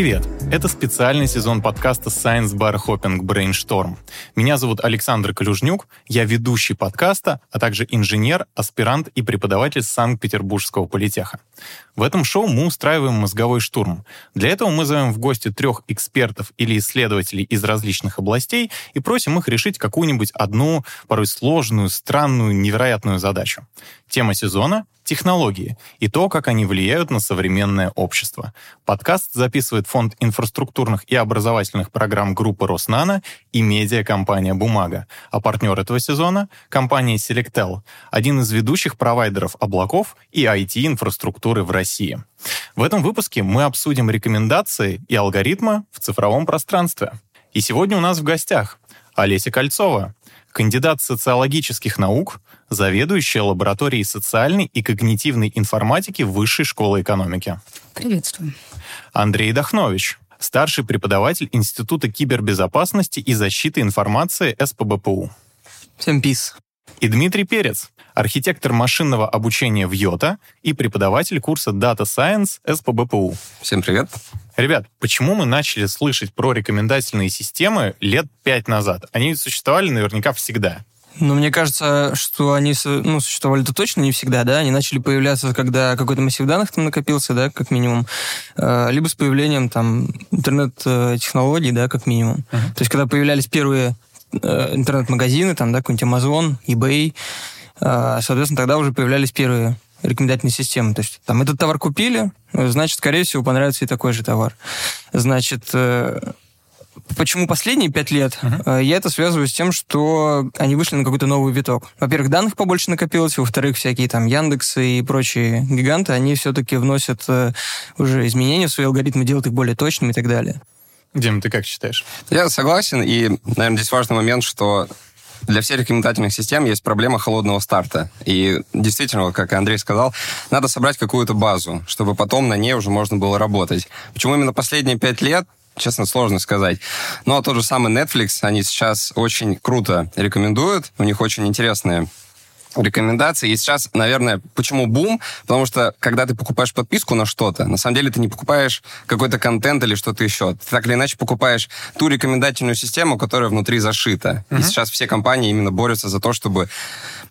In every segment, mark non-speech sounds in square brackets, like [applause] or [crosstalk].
Привет! Это специальный сезон подкаста Science Bar Hopping Brainstorm. Меня зовут Александр Калюжнюк, я ведущий подкаста, а также инженер, аспирант и преподаватель Санкт-Петербургского политеха. В этом шоу мы устраиваем мозговой штурм. Для этого мы зовем в гости трех экспертов или исследователей из различных областей и просим их решить какую-нибудь одну, порой сложную, странную, невероятную задачу. Тема сезона — технологии и то, как они влияют на современное общество. Подкаст записывает Фонд инфраструктурных и образовательных программ группы Роснана и медиакомпания «Бумага». А партнер этого сезона — компания Selectel, один из ведущих провайдеров облаков и IT-инфраструктуры в России. В этом выпуске мы обсудим рекомендации и алгоритмы в цифровом пространстве. И сегодня у нас в гостях Олеся Кольцова, кандидат социологических наук, заведующая лабораторией социальной и когнитивной информатики Высшей школы экономики. Приветствую. Андрей Дахнович, старший преподаватель Института кибербезопасности и защиты информации СПБПУ. Всем пис. И Дмитрий Перец, архитектор машинного обучения в Йота и преподаватель курса Data Science СПБПУ. Всем привет. Ребят, почему мы начали слышать про рекомендательные системы лет пять назад? Они существовали наверняка всегда. Ну, мне кажется, что они ну, существовали-то точно не всегда, да, они начали появляться, когда какой-то массив данных там накопился, да, как минимум, э, либо с появлением там интернет-технологий, да, как минимум. Uh-huh. То есть, когда появлялись первые э, интернет-магазины, там, да, какой-нибудь Amazon, eBay, э, соответственно, тогда уже появлялись первые рекомендательные системы. То есть, там, этот товар купили, значит, скорее всего, понравится и такой же товар. Значит, Почему последние пять лет? Uh-huh. Я это связываю с тем, что они вышли на какой-то новый виток. Во-первых, данных побольше накопилось, во-вторых, всякие там Яндексы и прочие гиганты, они все-таки вносят э, уже изменения в свои алгоритмы, делают их более точными и так далее. Дим, ты как считаешь? Я согласен, и, наверное, здесь важный момент, что для всех рекомендательных систем есть проблема холодного старта. И действительно, как Андрей сказал, надо собрать какую-то базу, чтобы потом на ней уже можно было работать. Почему именно последние пять лет? Честно, сложно сказать. Но тот же самый Netflix, они сейчас очень круто рекомендуют. У них очень интересные рекомендации. И сейчас, наверное, почему бум? Потому что, когда ты покупаешь подписку на что-то, на самом деле ты не покупаешь какой-то контент или что-то еще. Ты так или иначе покупаешь ту рекомендательную систему, которая внутри зашита. Uh-huh. И сейчас все компании именно борются за то, чтобы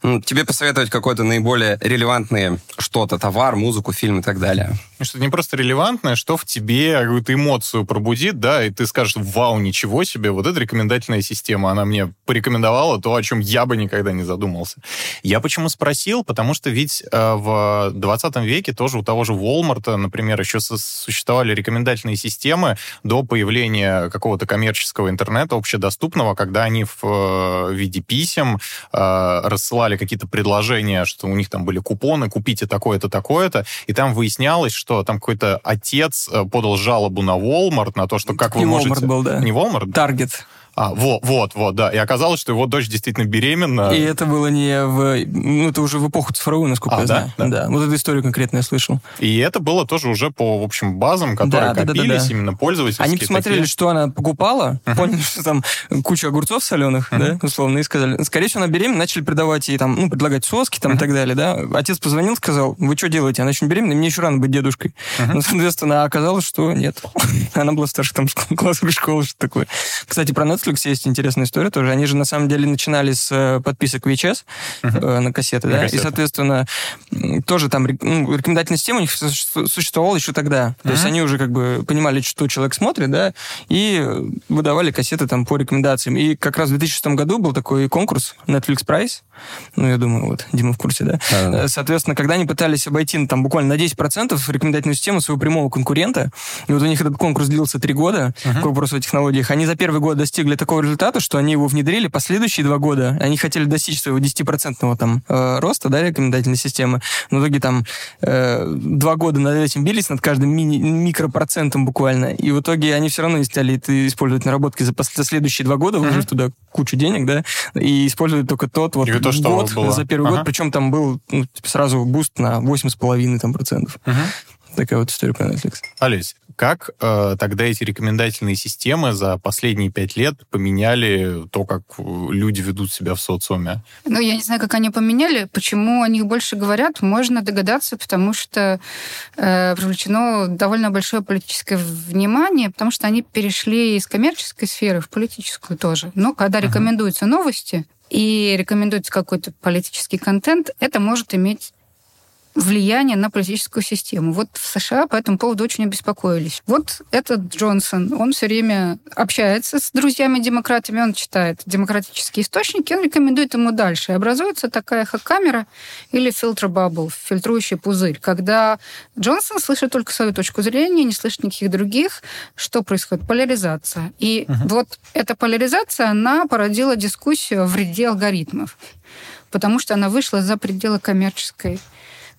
ну, тебе посоветовать какое-то наиболее релевантное что-то, товар, музыку, фильм и так далее. Что не просто релевантное, что в тебе какую-то эмоцию пробудит, да, и ты скажешь, вау, ничего себе, вот эта рекомендательная система, она мне порекомендовала то, о чем я бы никогда не задумался. Я почему спросил? Потому что ведь э, в 20 веке тоже у того же Walmart, например, еще существовали рекомендательные системы до появления какого-то коммерческого интернета общедоступного, когда они в э, виде писем э, рассылали давали какие-то предложения, что у них там были купоны, купите такое-то, такое-то, и там выяснялось, что там какой-то отец э, подал жалобу на Walmart, на то, что как не вы можете... Walmart был, да. Не Walmart? Target. А, вот, вот, вот, да. И оказалось, что его дочь действительно беременна. И это было не в... Ну, это уже в эпоху цифровую, насколько а, я знаю. Да, да. Вот эту историю конкретно я слышал. И это было тоже уже по, в общем, базам, которые да, копились, да, да, да, именно пользовательские. Они посмотрели, такие. что она покупала, uh-huh. поняли, что там куча огурцов соленых, uh-huh. да, условно, и сказали, скорее всего, она беременна, начали продавать ей там, ну, предлагать соски там uh-huh. и так далее, да. Отец позвонил, сказал, вы что делаете? Она еще не беременна, мне еще рано быть дедушкой. Uh-huh. Ну, соответственно, оказалось, что нет. [laughs] она была старше там [laughs] классовой школы, что такое. Кстати, про Netflix есть интересная история тоже. Они же на самом деле начинали с э, подписок VHS uh-huh. э, на кассеты, на да, кассеты. и, соответственно, тоже там ну, рекомендательная система у них существовала еще тогда. Uh-huh. То есть они уже как бы понимали, что человек смотрит, да, и выдавали кассеты там по рекомендациям. И как раз в 2006 году был такой конкурс Netflix Prize, ну, я думаю, вот, Дима в курсе, да? А-а-а. Соответственно, когда они пытались обойти ну, там буквально на 10% рекомендательную систему своего прямого конкурента, и вот у них этот конкурс длился три года, uh-huh. к вопросу о технологиях, они за первый год достигли такого результата, что они его внедрили, последующие два года они хотели достичь своего 10% там э, роста, да, рекомендательной системы, но в итоге там э, два года над этим бились, над каждым мини- микропроцентом буквально, и в итоге они все равно стали это использовать наработки за, за следующие два года, вложив uh-huh. туда кучу денег, да, и использовать только тот вот то, что год было. за первый ага. год, причем там был ну, типа, сразу boost на 8,5 там, процентов. Ага. Такая вот история про Netflix. Олесь, как э, тогда эти рекомендательные системы за последние пять лет поменяли то, как э, люди ведут себя в социуме? Ну, я не знаю, как они поменяли. Почему о них больше говорят, можно догадаться, потому что э, привлечено довольно большое политическое внимание, потому что они перешли из коммерческой сферы в политическую тоже. Но когда uh-huh. рекомендуются новости и рекомендуется какой-то политический контент, это может иметь влияние на политическую систему. Вот в США по этому поводу очень обеспокоились. Вот этот Джонсон, он все время общается с друзьями-демократами, он читает демократические источники, он рекомендует ему дальше. И образуется такая камера или фильтр бабл, фильтрующий пузырь, когда Джонсон слышит только свою точку зрения, не слышит никаких других, что происходит? Поляризация. И uh-huh. вот эта поляризация, она породила дискуссию о вреде алгоритмов потому что она вышла за пределы коммерческой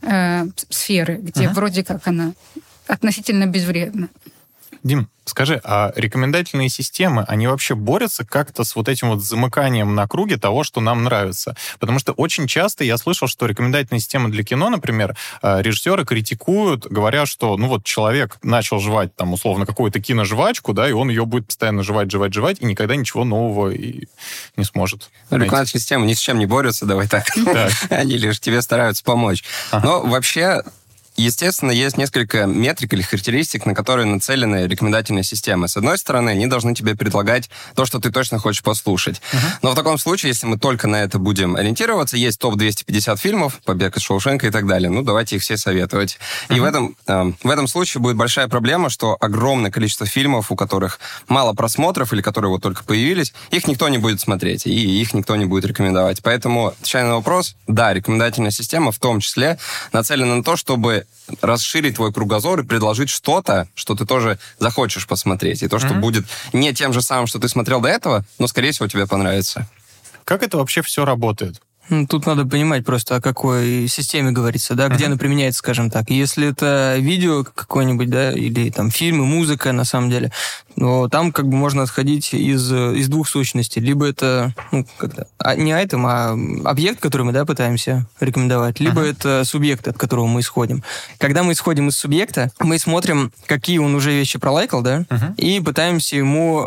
э, сферы, где uh-huh. вроде как она относительно безвредна. Дим, скажи, а рекомендательные системы, они вообще борются как-то с вот этим вот замыканием на круге того, что нам нравится? Потому что очень часто я слышал, что рекомендательные системы для кино, например, э, режиссеры критикуют, говоря, что, ну вот человек начал жевать там условно какую-то киножвачку, да, и он ее будет постоянно жевать, жевать, жевать, и никогда ничего нового и не сможет. Ну, рекомендательные системы ни с чем не борются, давай так. [laughs] Они лишь тебе стараются помочь. Но вообще Естественно, есть несколько метрик или характеристик, на которые нацелены рекомендательные системы. С одной стороны, они должны тебе предлагать то, что ты точно хочешь послушать. Uh-huh. Но в таком случае, если мы только на это будем ориентироваться, есть топ-250 фильмов, «Побег из Шоушенка» и так далее. Ну, давайте их все советовать. Uh-huh. И в этом, э, в этом случае будет большая проблема, что огромное количество фильмов, у которых мало просмотров или которые вот только появились, их никто не будет смотреть, и их никто не будет рекомендовать. Поэтому, отвечая на вопрос, да, рекомендательная система в том числе нацелена на то, чтобы расширить твой кругозор и предложить что-то, что ты тоже захочешь посмотреть. И то, что mm-hmm. будет не тем же самым, что ты смотрел до этого, но, скорее всего, тебе понравится. Как это вообще все работает? Тут надо понимать просто, о какой системе говорится, да, где uh-huh. она применяется, скажем так. Если это видео какое-нибудь, да, или там фильмы, музыка, на самом деле, но там как бы можно отходить из, из двух сущностей. Либо это, ну, как-то, а, не айтем, а объект, который мы, да, пытаемся рекомендовать, либо uh-huh. это субъект, от которого мы исходим. Когда мы исходим из субъекта, мы смотрим, какие он уже вещи пролайкал, да, uh-huh. и пытаемся ему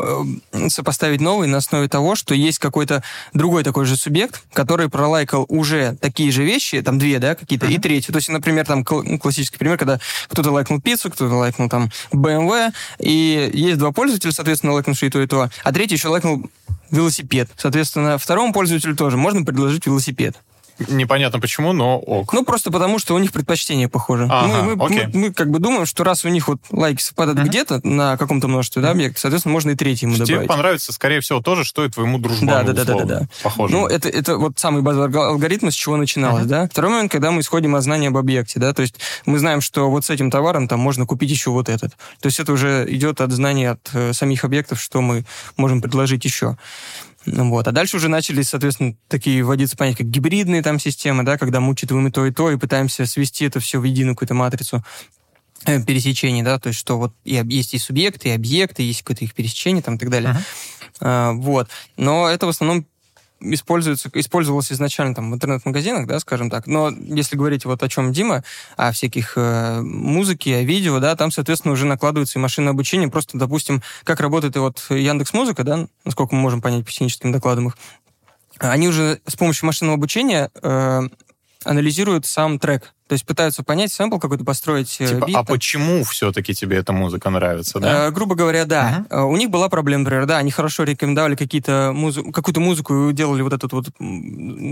э, сопоставить новые на основе того, что есть какой-то другой такой же субъект, который пролайкал уже такие же вещи, там две, да, какие-то, uh-huh. и третью. То есть, например, там ну, классический пример, когда кто-то лайкнул пиццу, кто-то лайкнул там BMW, и есть два пользователя, соответственно, то, и то, а третий еще лайкнул велосипед. Соответственно, второму пользователю тоже можно предложить велосипед. Непонятно почему, но ок. Ну, просто потому, что у них предпочтения похожи. Ага, мы, мы, мы, мы как бы думаем, что раз у них вот лайки совпадают uh-huh. где-то на каком-то множестве да, объектов, соответственно, можно и третий ему добавить. Тебе понравится, скорее всего, тоже, что и твоему дружбану, да, да, да, да, да, да. Похоже. Ну, это, это вот самый базовый алгоритм, с чего начиналось, uh-huh. да. Второй момент, когда мы исходим от знания об объекте, да, то есть мы знаем, что вот с этим товаром там можно купить еще вот этот. То есть это уже идет от знания от э, самих объектов, что мы можем предложить еще. Вот. А дальше уже начали, соответственно, такие вводиться понятия, как гибридные там системы, да, когда мы учитываем и то, и то, и пытаемся свести это все в единую какую-то матрицу э, пересечений, да, то есть что вот и, есть и субъекты, и объекты, есть какое-то их пересечение там и так далее. Uh-huh. А, вот. Но это в основном используется, использовалось изначально там в интернет-магазинах, да, скажем так. Но если говорить вот о чем Дима, о всяких э, музыке, о видео, да, там, соответственно, уже накладывается и машинное обучение. Просто, допустим, как работает и вот Яндекс Музыка, да, насколько мы можем понять по техническим докладам их, они уже с помощью машинного обучения э, анализируют сам трек. То есть пытаются понять сэмпл какой-то, построить э, типа, бит. А почему все-таки тебе эта музыка нравится, да? Э, грубо говоря, да. Uh-huh. У них была проблема, например, да, они хорошо рекомендовали какие-то музы... какую-то музыку и делали вот это вот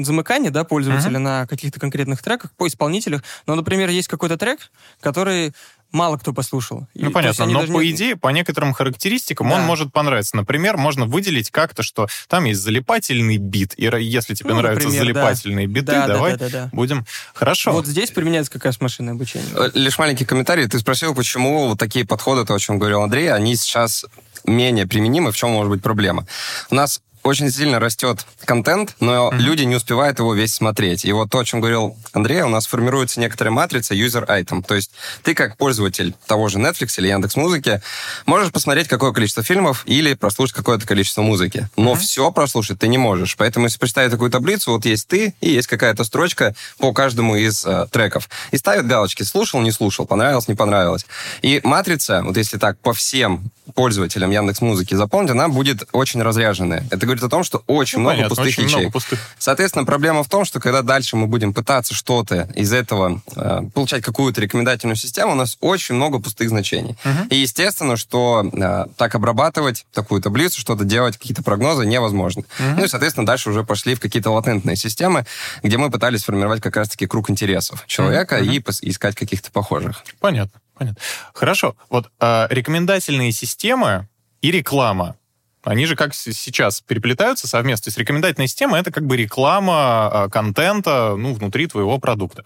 замыкание, да, пользователя uh-huh. на каких-то конкретных треках, по исполнителях. Но, например, есть какой-то трек, который мало кто послушал. Ну, и, понятно, но должны... по идее, по некоторым характеристикам да. он может понравиться. Например, можно выделить как-то, что там есть залипательный бит, и если тебе ну, нравятся например, залипательные да. биты, да, давай да, да, да, да. будем... Хорошо. Вот здесь применяется как раз машинное обучение. Э, лишь маленький комментарий. Ты спросил, почему вот такие подходы, то, о чем говорил Андрей, они сейчас менее применимы, в чем может быть проблема. У нас очень сильно растет контент, но mm-hmm. люди не успевают его весь смотреть. И вот то, о чем говорил Андрей, у нас формируется некоторая матрица user item. То есть ты как пользователь того же Netflix или Яндекс Музыки можешь посмотреть какое количество фильмов или прослушать какое-то количество музыки. Но mm-hmm. все прослушать ты не можешь. Поэтому если представить такую таблицу, вот есть ты и есть какая-то строчка по каждому из э, треков. И ставят галочки слушал, не слушал, понравилось, не понравилось. И матрица, вот если так по всем пользователям Яндекс Музыки запомнить, она будет очень разряженная. Это говорит о том, что очень ну, много понятно, пустых очень ячеек. Много пустых. Соответственно, проблема в том, что когда дальше мы будем пытаться что-то из этого э, получать какую-то рекомендательную систему, у нас очень много пустых значений. Угу. И естественно, что э, так обрабатывать такую таблицу, что-то делать, какие-то прогнозы невозможно. Угу. Ну и, соответственно, дальше уже пошли в какие-то латентные системы, где мы пытались формировать как раз-таки круг интересов человека угу. и искать каких-то похожих. Понятно. Понятно. Хорошо. Вот э, рекомендательные системы и реклама. Они же как сейчас переплетаются совместно. То есть рекомендательная система — это как бы реклама э, контента ну, внутри твоего продукта.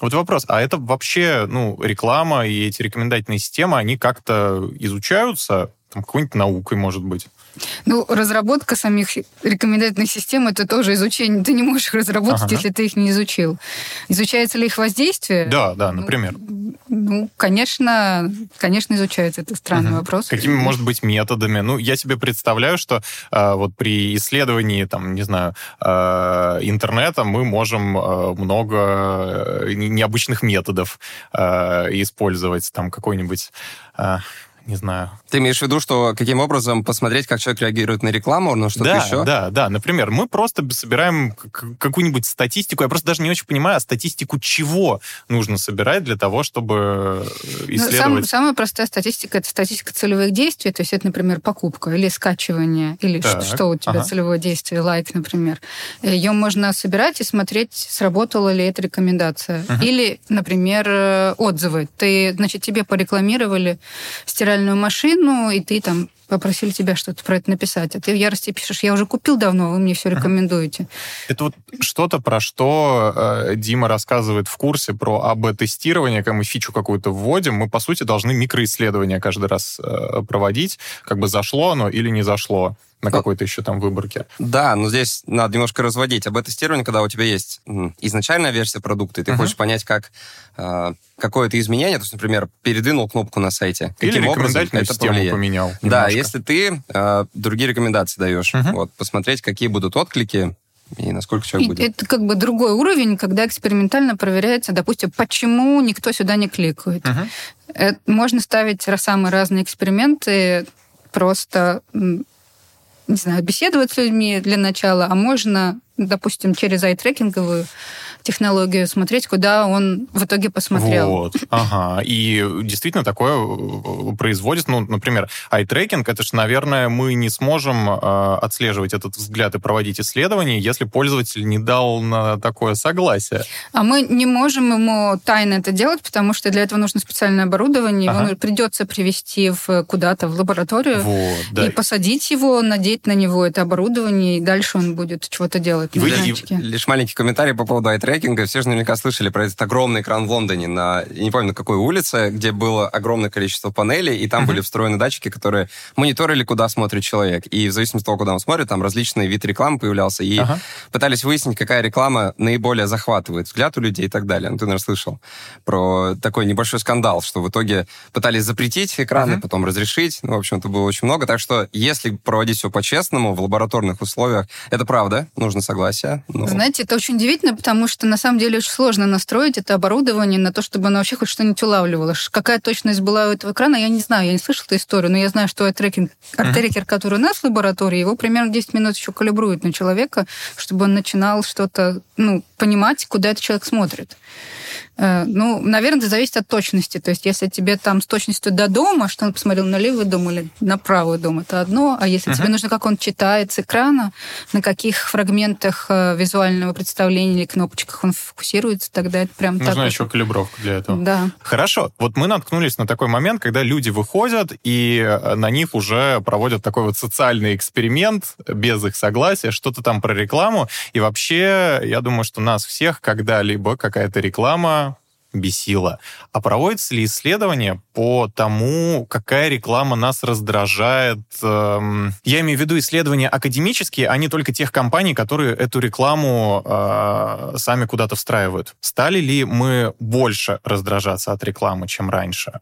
Вот вопрос, а это вообще ну, реклама и эти рекомендательные системы, они как-то изучаются там, какой-нибудь наукой, может быть? Ну, разработка самих рекомендательных систем это тоже изучение. Ты не можешь их разработать, ага. если ты их не изучил. Изучается ли их воздействие? Да, да, например. Ну, ну конечно, конечно, изучается. Это странный угу. вопрос. Какими, может быть, методами? Ну, я себе представляю, что э, вот при исследовании, там, не знаю, э, интернета мы можем э, много необычных методов э, использовать. Там какой-нибудь... Э, не знаю. Ты имеешь в виду, что каким образом посмотреть, как человек реагирует на рекламу, на что-то да, еще? Да, да. Например, мы просто собираем какую-нибудь статистику. Я просто даже не очень понимаю, а статистику чего нужно собирать для того, чтобы э, исследовать... Ну, сам, самая простая статистика — это статистика целевых действий. То есть это, например, покупка или скачивание, или так, что, что у тебя ага. целевое действие, лайк, например. Ее можно собирать и смотреть, сработала ли эта рекомендация. Ага. Или, например, э, отзывы. Ты, значит, тебе порекламировали стиральную стиральную машину, и ты там попросили тебя что-то про это написать, а ты в ярости пишешь, я уже купил давно, вы мне все рекомендуете. Это вот что-то, про что э, Дима рассказывает в курсе про АБ-тестирование, когда мы фичу какую-то вводим, мы, по сути, должны микроисследования каждый раз э, проводить, как бы зашло оно или не зашло на какой-то еще там выборке. Да, но здесь надо немножко разводить. АБ-тестирование, когда у тебя есть изначальная версия продукта, и ты uh-huh. хочешь понять, как э, какое-то изменение, то есть, например, передвинул кнопку на сайте. Или каким образом это повлияет. поменял. Немножко. Да, если ты э, другие рекомендации даешь, uh-huh. вот, посмотреть, какие будут отклики, и насколько человек и будет. Это как бы другой уровень, когда экспериментально проверяется, допустим, почему никто сюда не кликает. Uh-huh. Можно ставить самые разные эксперименты, просто не знаю, беседовать с людьми для начала, а можно, допустим, через ай-трекинговую технологию смотреть, куда он в итоге посмотрел. Вот, ага. И действительно такое э, производится. Ну, например, ай-трекинг, это же, наверное, мы не сможем э, отслеживать этот взгляд и проводить исследования, если пользователь не дал на такое согласие. А мы не можем ему тайно это делать, потому что для этого нужно специальное оборудование, ага. его придется привести в, куда-то в лабораторию вот, да. и посадить его, надеть на него это оборудование, и дальше он будет чего-то делать. Вы, лишь маленький комментарий по поводу ай трекинга. Все же наверняка слышали про этот огромный экран в Лондоне на, не помню, на какой улице, где было огромное количество панелей, и там были встроены датчики, которые мониторили, куда смотрит человек. И в зависимости от того, куда он смотрит, там различный вид рекламы появлялся. И uh-huh. пытались выяснить, какая реклама наиболее захватывает взгляд у людей и так далее. Ну, ты, наверное, слышал про такой небольшой скандал, что в итоге пытались запретить экраны, uh-huh. потом разрешить. Ну, в общем, это было очень много. Так что, если проводить все по-честному, в лабораторных условиях, это правда, нужно согласие. Но... Знаете, это очень удивительно, потому что на самом деле очень сложно настроить это оборудование на то, чтобы оно вообще хоть что-нибудь улавливало. Какая точность была у этого экрана, я не знаю, я не слышала эту историю, но я знаю, что арт-трекер, арт который у нас в лаборатории, его примерно 10 минут еще калибрует на человека, чтобы он начинал что-то, ну, понимать, куда этот человек смотрит. Э, ну, наверное, это зависит от точности. То есть, если тебе там с точностью до дома, что он посмотрел на левый дом или на правый дом, это одно. А если uh-huh. тебе нужно, как он читает с экрана, на каких фрагментах э, визуального представления или кнопочках он фокусируется, тогда это прям Нужна так еще калибровка для этого. Да. Хорошо. Вот мы наткнулись на такой момент, когда люди выходят, и э, на них уже проводят такой вот социальный эксперимент без их согласия, что-то там про рекламу. И вообще, я думаю, что нас всех когда-либо какая-то реклама бесило. А проводится ли исследование по тому, какая реклама нас раздражает? Эм, я имею в виду исследования академические, а не только тех компаний, которые эту рекламу э, сами куда-то встраивают. Стали ли мы больше раздражаться от рекламы, чем раньше?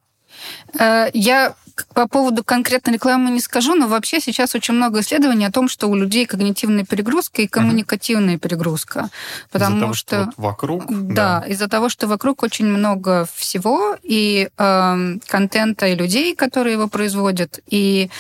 Э, я по поводу конкретной рекламы не скажу, но вообще сейчас очень много исследований о том, что у людей когнитивная перегрузка и коммуникативная перегрузка. Потому из-за того, что, что вот вокруг. Да, да, из-за того, что вокруг очень много всего и э, контента, и людей, которые его производят. И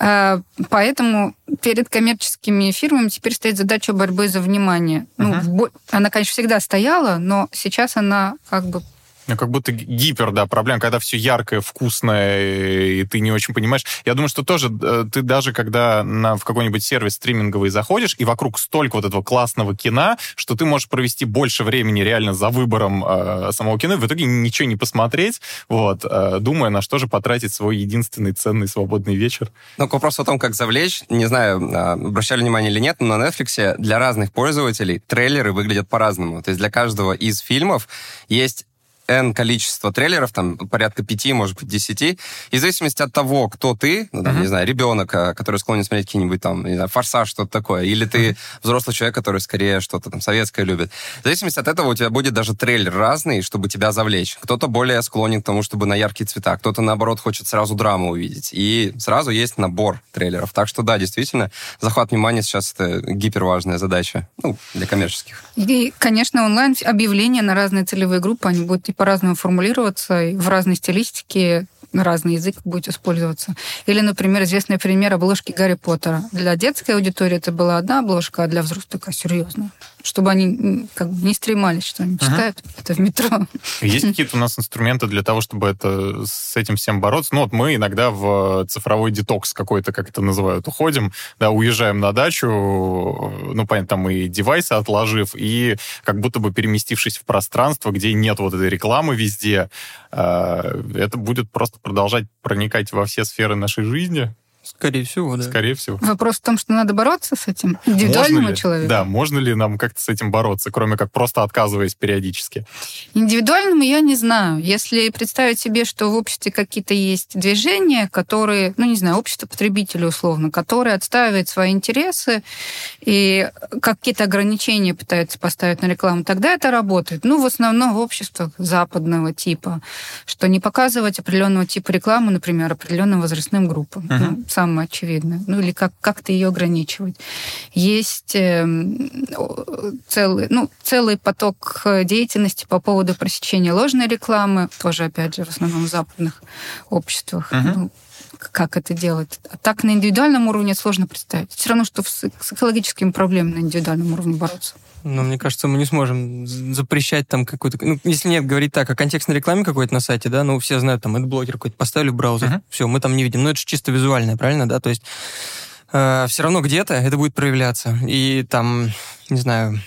э, поэтому перед коммерческими фирмами теперь стоит задача борьбы за внимание. Uh-huh. Ну, она, конечно, всегда стояла, но сейчас она как бы ну, как будто гипер, да, проблема, когда все яркое, вкусное, и ты не очень понимаешь. Я думаю, что тоже э, ты даже, когда на, в какой-нибудь сервис стриминговый заходишь, и вокруг столько вот этого классного кино, что ты можешь провести больше времени реально за выбором э, самого кино, и в итоге ничего не посмотреть, вот, э, думая, на что же потратить свой единственный ценный свободный вечер. Ну, к вопросу о том, как завлечь, не знаю, а, обращали внимание или нет, но на Netflix для разных пользователей трейлеры выглядят по-разному. То есть для каждого из фильмов есть N количество трейлеров, там порядка пяти, может быть, десяти. И в зависимости от того, кто ты, ну, там, uh-huh. не знаю, ребенок, а, который склонен смотреть какие-нибудь там, не знаю, форсаж, что-то такое, или ты uh-huh. взрослый человек, который скорее что-то там советское любит. В зависимости от этого у тебя будет даже трейлер разный, чтобы тебя завлечь. Кто-то более склонен к тому, чтобы на яркие цвета, кто-то, наоборот, хочет сразу драму увидеть. И сразу есть набор трейлеров. Так что, да, действительно, захват внимания сейчас это гиперважная задача, ну, для коммерческих. И, конечно, онлайн объявления на разные целевые группы, они будут по-разному формулироваться, и в разной стилистике разный язык будет использоваться. Или, например, известный пример обложки Гарри Поттера. Для детской аудитории это была одна обложка, а для взрослых такая серьезная. Чтобы они как бы не стремались, что они читают uh-huh. это в метро. Есть [laughs] какие-то у нас инструменты для того, чтобы это, с этим всем бороться? Ну вот мы иногда в цифровой детокс какой-то, как это называют, уходим, да, уезжаем на дачу, ну, понятно, там и девайсы отложив, и как будто бы переместившись в пространство, где нет вот этой рекламы везде, а, это будет просто продолжать проникать во все сферы нашей жизни. Скорее всего, да. Скорее всего. Вопрос в том, что надо бороться с этим индивидуальному человеку. Да, можно ли нам как-то с этим бороться, кроме как просто отказываясь периодически? Индивидуальному я не знаю. Если представить себе, что в обществе какие-то есть движения, которые, ну, не знаю, общество потребителей условно, которые отстаивают свои интересы и какие-то ограничения пытаются поставить на рекламу, тогда это работает. Ну, в основном в обществах западного типа, что не показывать определенного типа рекламы, например, определенным возрастным группам. Uh-huh. Ну, самое очевидное. Ну или как, как-то ее ограничивать. Есть э, целый, ну, целый поток э, деятельности по поводу пресечения ложной рекламы, тоже, опять же, в основном в западных обществах. Uh-huh. Ну, как это делать. А так на индивидуальном уровне сложно представить. Все равно, что с экологическими проблемами на индивидуальном уровне бороться. Но мне кажется, мы не сможем запрещать там какой-то... Ну, если нет, говорить так, о контекстной рекламе какой-то на сайте, да, ну, все знают, там, это блогер какой-то поставили в браузер, uh-huh. все, мы там не видим. Но это же чисто визуальное, правильно, да? То есть э, все равно где-то это будет проявляться. И там, не знаю,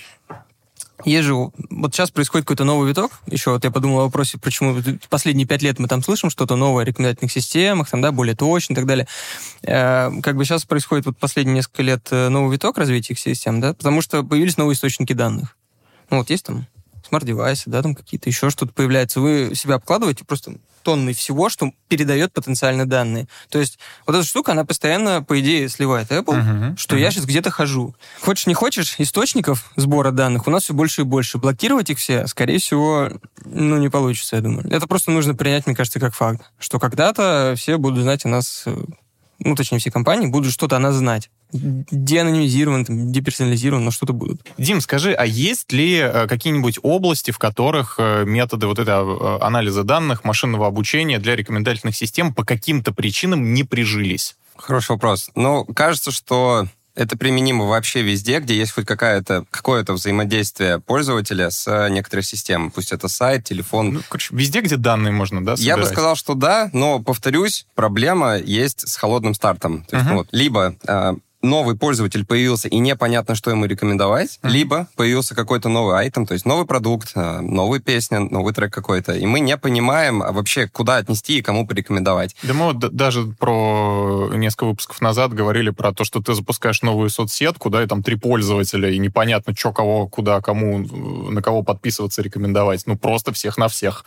езжу, вот сейчас происходит какой-то новый виток, еще вот я подумал о вопросе, почему последние пять лет мы там слышим что-то новое о рекомендательных системах, там, да, более точно и так далее. Э, как бы сейчас происходит вот последние несколько лет э, новый виток развития их систем, да, потому что появились новые источники данных. Ну, вот есть там смарт-девайсы, да, там какие-то еще что-то появляется. Вы себя обкладываете просто тонны всего, что передает потенциальные данные. То есть вот эта штука, она постоянно, по идее, сливает Apple, uh-huh, что uh-huh. я сейчас где-то хожу. Хочешь, не хочешь, источников сбора данных у нас все больше и больше. Блокировать их все, скорее всего, ну, не получится, я думаю. Это просто нужно принять, мне кажется, как факт, что когда-то все будут знать о нас э, ну, точнее, все компании будут что-то о нас знать деанонимизирован, там, деперсонализирован, но что-то будут. Дим, скажи, а есть ли э, какие-нибудь области, в которых э, методы вот этого э, анализа данных, машинного обучения для рекомендательных систем по каким-то причинам не прижились? Хороший вопрос. Ну, кажется, что это применимо вообще везде, где есть хоть какая-то, какое-то взаимодействие пользователя с некоторой системой. Пусть это сайт, телефон. Ну, короче, везде, где данные можно, да, собирать? Я бы сказал, что да, но, повторюсь, проблема есть с холодным стартом. То есть, uh-huh. вот, либо новый пользователь появился и непонятно, что ему рекомендовать, mm-hmm. либо появился какой-то новый айтем, то есть новый продукт, э, новая песня, новый трек какой-то, и мы не понимаем а вообще, куда отнести и кому порекомендовать. Да мы вот даже про несколько выпусков назад говорили про то, что ты запускаешь новую соцсетку, да, и там три пользователя, и непонятно, что, кого, куда, кому, на кого подписываться, рекомендовать. Ну, просто всех на всех.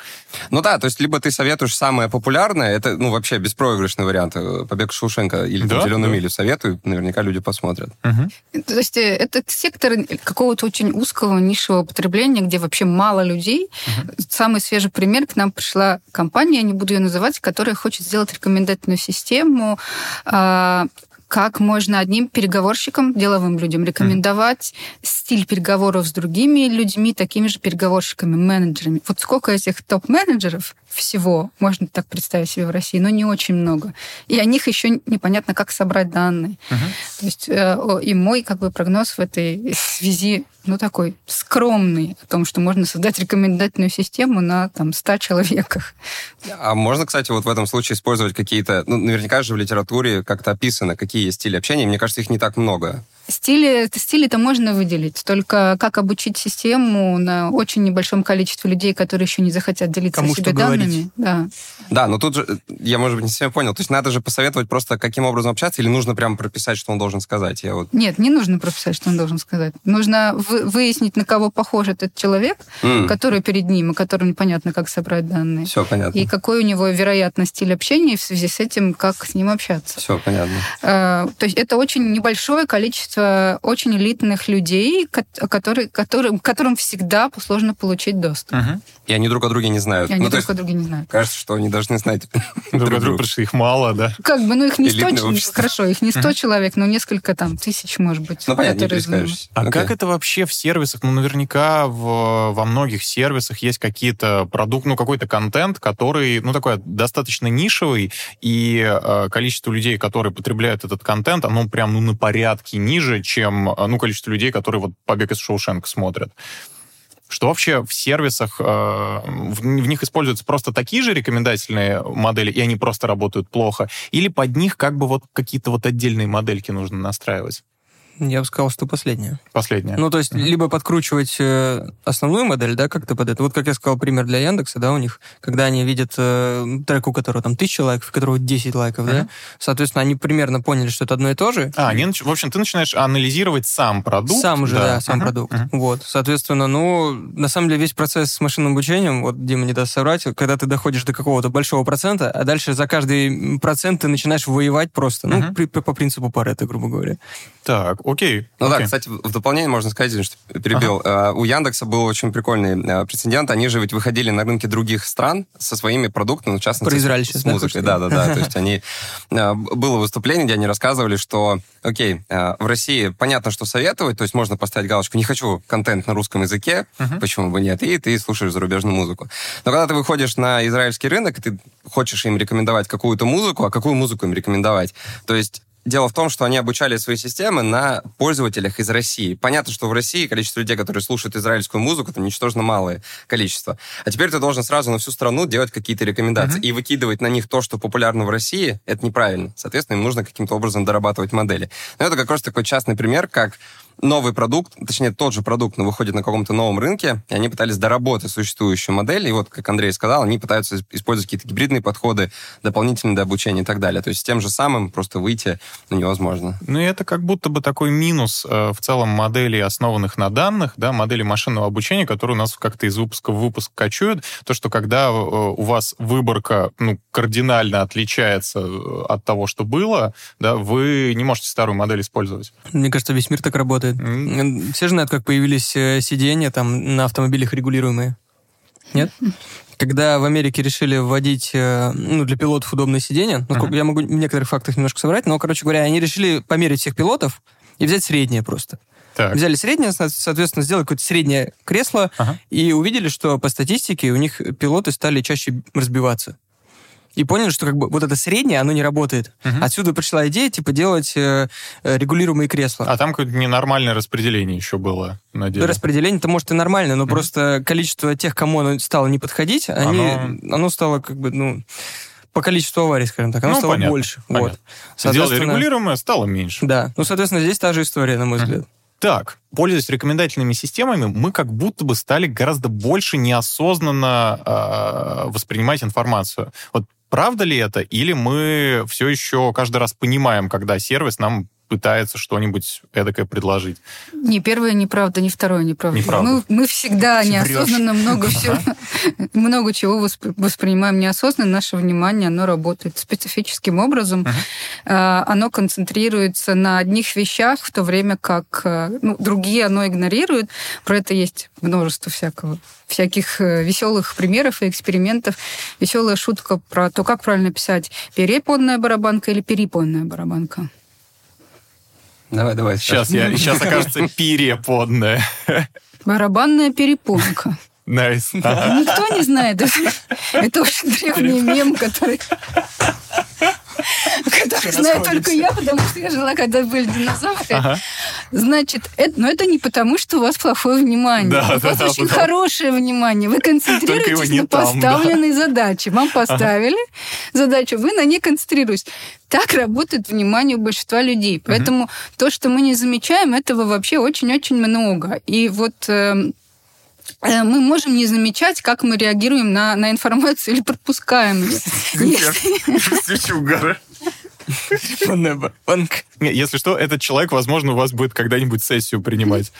Ну да, то есть либо ты советуешь самое популярное, это, ну, вообще беспроигрышный вариант. Э, Побег Шушенко или да, Зеленую да. милю советую, наверняка люди посмотрят. Угу. То есть э, это сектор какого-то очень узкого нишевого потребления, где вообще мало людей. Угу. Самый свежий пример, к нам пришла компания, я не буду ее называть, которая хочет сделать рекомендательную систему а, как можно одним переговорщикам, деловым людям рекомендовать mm. стиль переговоров с другими людьми, такими же переговорщиками, менеджерами. Вот сколько этих топ-менеджеров всего можно так представить себе в России, но не очень много. И о них еще непонятно, как собрать данные. Uh-huh. То есть э, и мой как бы прогноз в этой связи ну, такой скромный, о том, что можно создать рекомендательную систему на там 100 человеках. А можно, кстати, вот в этом случае использовать какие-то, ну, наверняка же в литературе как-то описано, какие есть стили общения, мне кажется, их не так много. Стили, стили это можно выделить, только как обучить систему на очень небольшом количестве людей, которые еще не захотят делиться Кому себе данными. Говорить. Да. да, но тут же, я, может быть, не совсем понял, то есть надо же посоветовать просто, каким образом общаться, или нужно прямо прописать, что он должен сказать? Я вот... Нет, не нужно прописать, что он должен сказать. Нужно выяснить, на кого похож этот человек, mm. который перед ним, и которому непонятно, как собрать данные. Все понятно. И какой у него вероятный стиль общения в связи с этим, как с ним общаться. Все понятно. А, то есть это очень небольшое количество количество очень элитных людей, которые, которым, которым всегда сложно получить доступ. Угу. И они друг о друге не знают. И они ну, друг о друге не знают. Кажется, что они должны знать [laughs] друг о друге, потому что их мало, да? Как бы, ну их не 100, хорошо, их не 100 человек, но несколько там тысяч, может быть. Ну, понятно, не А как это вообще в сервисах? Ну, наверняка в, во многих сервисах есть какие-то продукты, ну, какой-то контент, который, ну, такой достаточно нишевый, и э, количество людей, которые потребляют этот контент, оно прям, ну, на порядке ниже, ниже, чем э, ну, количество людей, которые вот «Побег из Шоушенка» смотрят. Что вообще в сервисах, э, в, них используются просто такие же рекомендательные модели, и они просто работают плохо? Или под них как бы вот какие-то вот отдельные модельки нужно настраивать? Я бы сказал, что последняя. Последняя. Ну, то есть, mm-hmm. либо подкручивать э, основную модель, да, как-то под это. Вот как я сказал, пример для Яндекса, да, у них, когда они видят э, трек, у которого там тысяча лайков, у которого 10 лайков, mm-hmm. да, соответственно, они примерно поняли, что это одно и то же. А, они, в общем, ты начинаешь анализировать сам продукт. Сам уже, да, да сам mm-hmm. продукт. Mm-hmm. Вот, соответственно, ну, на самом деле весь процесс с машинным обучением, вот Дима не даст соврать, когда ты доходишь до какого-то большого процента, а дальше за каждый процент ты начинаешь воевать просто, mm-hmm. ну, при, по принципу Паретта, грубо говоря. Так, окей. Ну окей. да, кстати, в дополнение можно сказать, что перебил. Ага. У Яндекса был очень прикольный э, прецедент. Они же ведь выходили на рынки других стран со своими продуктами, в частности, Про Израиль с, музыкой. Да, да, да. [laughs] То есть они... Э, было выступление, где они рассказывали, что, окей, э, в России понятно, что советовать, то есть можно поставить галочку «не хочу контент на русском языке», почему бы нет, и ты слушаешь зарубежную музыку. Но когда ты выходишь на израильский рынок, и ты хочешь им рекомендовать какую-то музыку, а какую музыку им рекомендовать? То есть Дело в том, что они обучали свои системы на пользователях из России. Понятно, что в России количество людей, которые слушают израильскую музыку, это ничтожно малое количество. А теперь ты должен сразу на всю страну делать какие-то рекомендации. Uh-huh. И выкидывать на них то, что популярно в России, это неправильно. Соответственно, им нужно каким-то образом дорабатывать модели. Но это как раз такой частный пример, как новый продукт, точнее, тот же продукт, но выходит на каком-то новом рынке, и они пытались доработать существующую модель, и вот, как Андрей сказал, они пытаются использовать какие-то гибридные подходы, дополнительные до обучения и так далее. То есть тем же самым просто выйти ну, невозможно. Ну, и это как будто бы такой минус э, в целом моделей, основанных на данных, да, модели машинного обучения, которые у нас как-то из выпуска в выпуск качуют, то, что когда э, у вас выборка, ну, кардинально отличается э, от того, что было, да, вы не можете старую модель использовать. Мне кажется, весь мир так работает работает. Все же знают, как появились э, сиденья там на автомобилях регулируемые. Нет? Когда в Америке решили вводить э, ну, для пилотов удобные сиденья, ну, uh-huh. я могу в некоторых фактах немножко соврать, но, короче говоря, они решили померить всех пилотов и взять среднее просто. Так. Взяли среднее, соответственно, сделали какое-то среднее кресло ага. и увидели, что по статистике у них пилоты стали чаще разбиваться и поняли, что как бы вот это среднее, оно не работает. Угу. Отсюда пришла идея, типа, делать э, э, регулируемые кресла. А там какое-то ненормальное распределение еще было на деле. Распределение-то, может, и нормальное, но угу. просто количество тех, кому оно стало не подходить, они, оно... оно стало как бы, ну по количеству аварий, скажем так, оно Ну, стало понятно, больше. понятно. Вот. Сделали Соответственно, регулируемое, стало меньше. Да. Ну, соответственно, здесь та же история, на мой взгляд. Так, пользуясь рекомендательными системами, мы как будто бы стали гораздо больше неосознанно э, воспринимать информацию. Вот правда ли это, или мы все еще каждый раз понимаем, когда сервис нам пытается что-нибудь эдакое предложить? Ни первое неправда, ни второе неправда. Неправда. Мы, мы всегда Ты неосознанно много всего, много чего восп- воспринимаем неосознанно. Наше внимание, оно работает специфическим образом. А, Оно концентрируется на одних вещах, в то время как э, ну, другие оно игнорирует. Про это есть множество всякого всяких э, веселых примеров и экспериментов. Веселая шутка про то, как правильно писать перепонная барабанка или перепонная барабанка. Давай, давай. Сейчас, я, сейчас окажется перепонка. Барабанная перепонка. Nice. Ага. [laughs] Никто не знает. Это, очень древний мем, который... который знаю только я, потому что я жила, когда были динозавры. Ага. Значит, это, но это не потому, что у вас плохое внимание. Да, у вас да, очень потому- хорошее внимание. Вы концентрируетесь на там, поставленной задаче. Вам поставили задачу, вы на ней концентрируетесь. Так работает внимание у большинства людей. Поэтому то, что мы не замечаем, этого вообще очень-очень много. И вот эм, э, мы можем не замечать, как мы реагируем на, на информацию или пропускаем ее. Если что, этот человек, возможно, у вас будет когда-нибудь сессию принимать.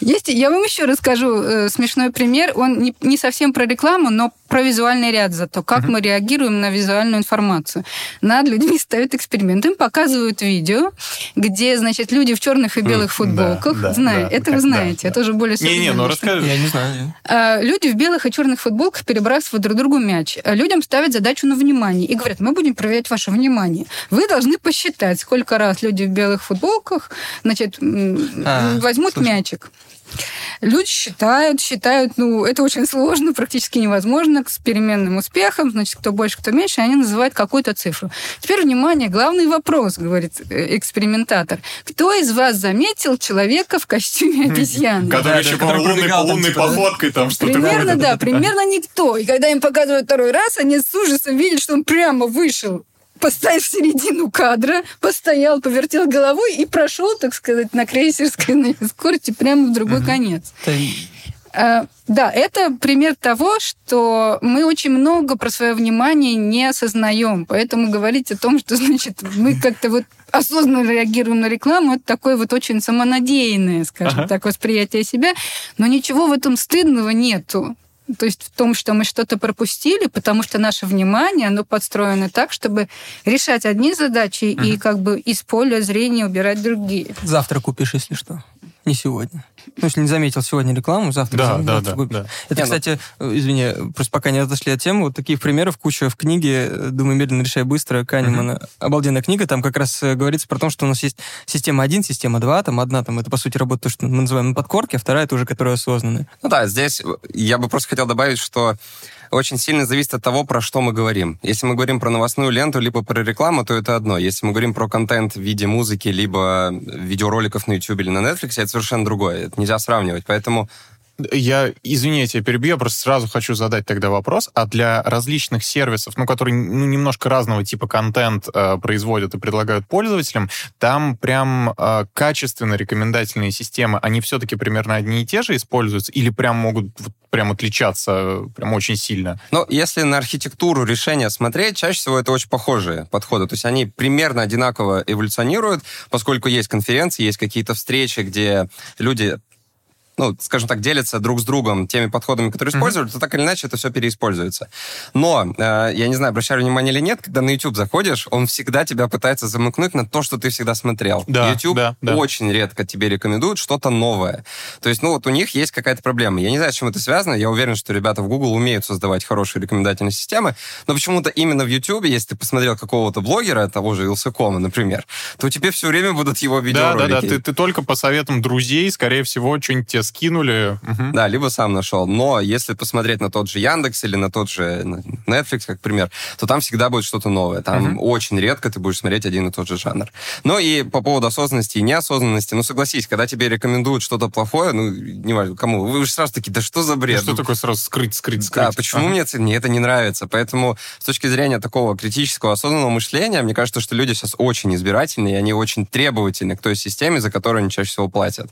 Есть, я вам еще расскажу э, смешной пример. Он не, не совсем про рекламу, но про визуальный ряд зато. Как мы реагируем на визуальную информацию. Над людьми ставят эксперимент. Им показывают видео, где, значит, люди в черных и белых М, футболках. да, Знаю, да, это вы знаете. да. Это уже более Не-не, ну современно. расскажи. Я не знаю. А, Люди в белых и черных футболках перебрасывают друг другу мяч. А Людям ставят задачу на внимание и говорят, мы будем проверять ваше внимание. Вы должны посчитать, сколько раз люди в белых футболках значит, А, возьмут слушай. мячик. Люди считают, считают, ну, это очень сложно, практически невозможно, с переменным успехом, значит, кто больше, кто меньше, они называют какую-то цифру. Теперь, внимание, главный вопрос, говорит э, экспериментатор. Кто из вас заметил человека в костюме обезьяны? Который еще по лунной, походкой там что-то Примерно, да, примерно никто. И когда им показывают второй раз, они с ужасом видят, что он прямо вышел поставил в середину кадра, постоял, повертел головой и прошел, так сказать, на крейсерской [laughs] на скорости прямо в другой конец. Это А, Да, это пример того, что мы очень много про свое внимание не осознаем. Поэтому говорить о том, что, значит, мы как-то вот осознанно реагируем на рекламу, это такое вот очень самонадеянное, скажем Ага. так, восприятие себя. Но ничего в этом стыдного нету. То есть в том, что мы что-то пропустили, потому что наше внимание, оно подстроено так, чтобы решать одни задачи и как бы из поля зрения убирать другие. Завтра купишь, если что. Не сегодня. Ну, если не заметил сегодня рекламу, завтра, Да, завтра да, да, купишь. да. Это, Не, ну- кстати, э, извини, просто пока не отошли от темы, вот таких примеров куча в книге э, «Думай медленно, решай быстро» Канемана. Обалденная книга, там как раз э, говорится про то, что у нас есть система 1, система 2, там одна, там это, по сути, работа, то, что мы называем на подкорке, а вторая, это уже, которая осознанная. Ну да, здесь я бы просто хотел добавить, что очень сильно зависит от того, про что мы говорим. Если мы говорим про новостную ленту, либо про рекламу, то это одно. Если мы говорим про контент в виде музыки, либо видеороликов на YouTube или на Netflix, это совершенно другое. Это нельзя сравнивать. Поэтому Я, извините, я перебью, я просто сразу хочу задать тогда вопрос. А для различных сервисов, ну, которые ну, немножко разного типа контент э, производят и предлагают пользователям, там прям э, качественно рекомендательные системы, они все-таки примерно одни и те же используются или прям могут вот, прям отличаться э, прям очень сильно? Но если на архитектуру решения смотреть, чаще всего это очень похожие подходы. То есть они примерно одинаково эволюционируют, поскольку есть конференции, есть какие-то встречи, где люди ну, скажем так, делятся друг с другом теми подходами, которые использовали, то так или иначе это все переиспользуется. Но, э, я не знаю, обращали внимание или нет, когда на YouTube заходишь, он всегда тебя пытается замыкнуть на то, что ты всегда смотрел. Да, YouTube да, да. очень редко тебе рекомендует что-то новое. То есть, ну, вот у них есть какая-то проблема. Я не знаю, с чем это связано. Я уверен, что ребята в Google умеют создавать хорошие рекомендательные системы, но почему-то именно в YouTube, если ты посмотрел какого-то блогера, того же Илсакома, например, то тебе все время будут его Да, видеоролики. да, да. Ты, ты только по советам друзей, скорее всего, что-нибудь тебе скинули. Мгм. Да, либо сам нашел. Но если посмотреть на тот же Яндекс или на тот же Netflix, как пример, то там всегда будет что-то новое. Там Мгм. очень редко ты будешь смотреть один и тот же жанр. Ну и по поводу осознанности и неосознанности, ну согласись, когда тебе рекомендуют что-то плохое, ну, неважно, кому, вы же сразу такие, да что за Ну, бред? Что Ну, такое сразу скрыть, скрыть, скрыть? Да, почему Ага. мне, это- мне это не нравится? Поэтому с точки зрения такого критического, осознанного мышления, мне кажется, что люди сейчас очень избирательны, и они очень требовательны к той системе, за которую они чаще всего платят.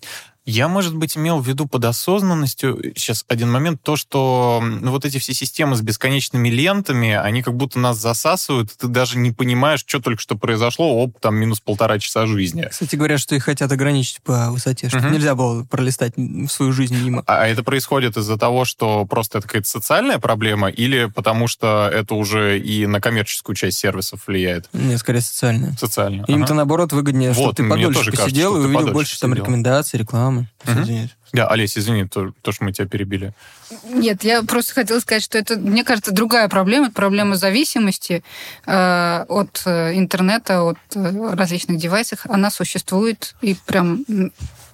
Я, может быть, имел в виду под осознанностью сейчас один момент, то, что ну, вот эти все системы с бесконечными лентами, они как будто нас засасывают, ты даже не понимаешь, что только что произошло, оп, там минус полтора часа жизни. Кстати, говорят, что их хотят ограничить по высоте, чтобы Мгм. нельзя было пролистать в свою жизнь мимо. А это происходит из-за того, что просто это какая-то социальная проблема, или потому что это уже и на коммерческую часть сервисов влияет? Нет, скорее социальное. Социально. Им-то, Ага. наоборот, выгоднее, чтобы Вот, ты мне подольше кажется, посидел что и ты увидел больше там посидел. рекомендаций, рекламы. Извиняюсь. Да, Олесь, извини, то, то, что мы тебя перебили. Нет, я просто хотела сказать, что это, мне кажется, другая проблема. Это проблема зависимости э, от э, интернета, от э, различных девайсов. Она существует, и прям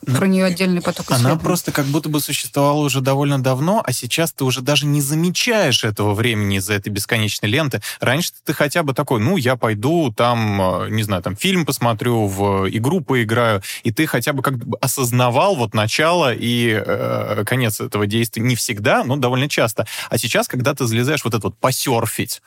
про нее отдельный поток Она просто как будто бы существовала уже довольно давно, а сейчас ты уже даже не замечаешь этого времени из-за этой бесконечной ленты. Раньше ты хотя бы такой, ну, я пойду там, э, не знаю, там фильм посмотрю, в игру поиграю, и ты хотя бы как бы осознавал вот начало и э, конец этого действия. Не всегда, но довольно часто. А сейчас, когда ты залезаешь вот это вот посерфить,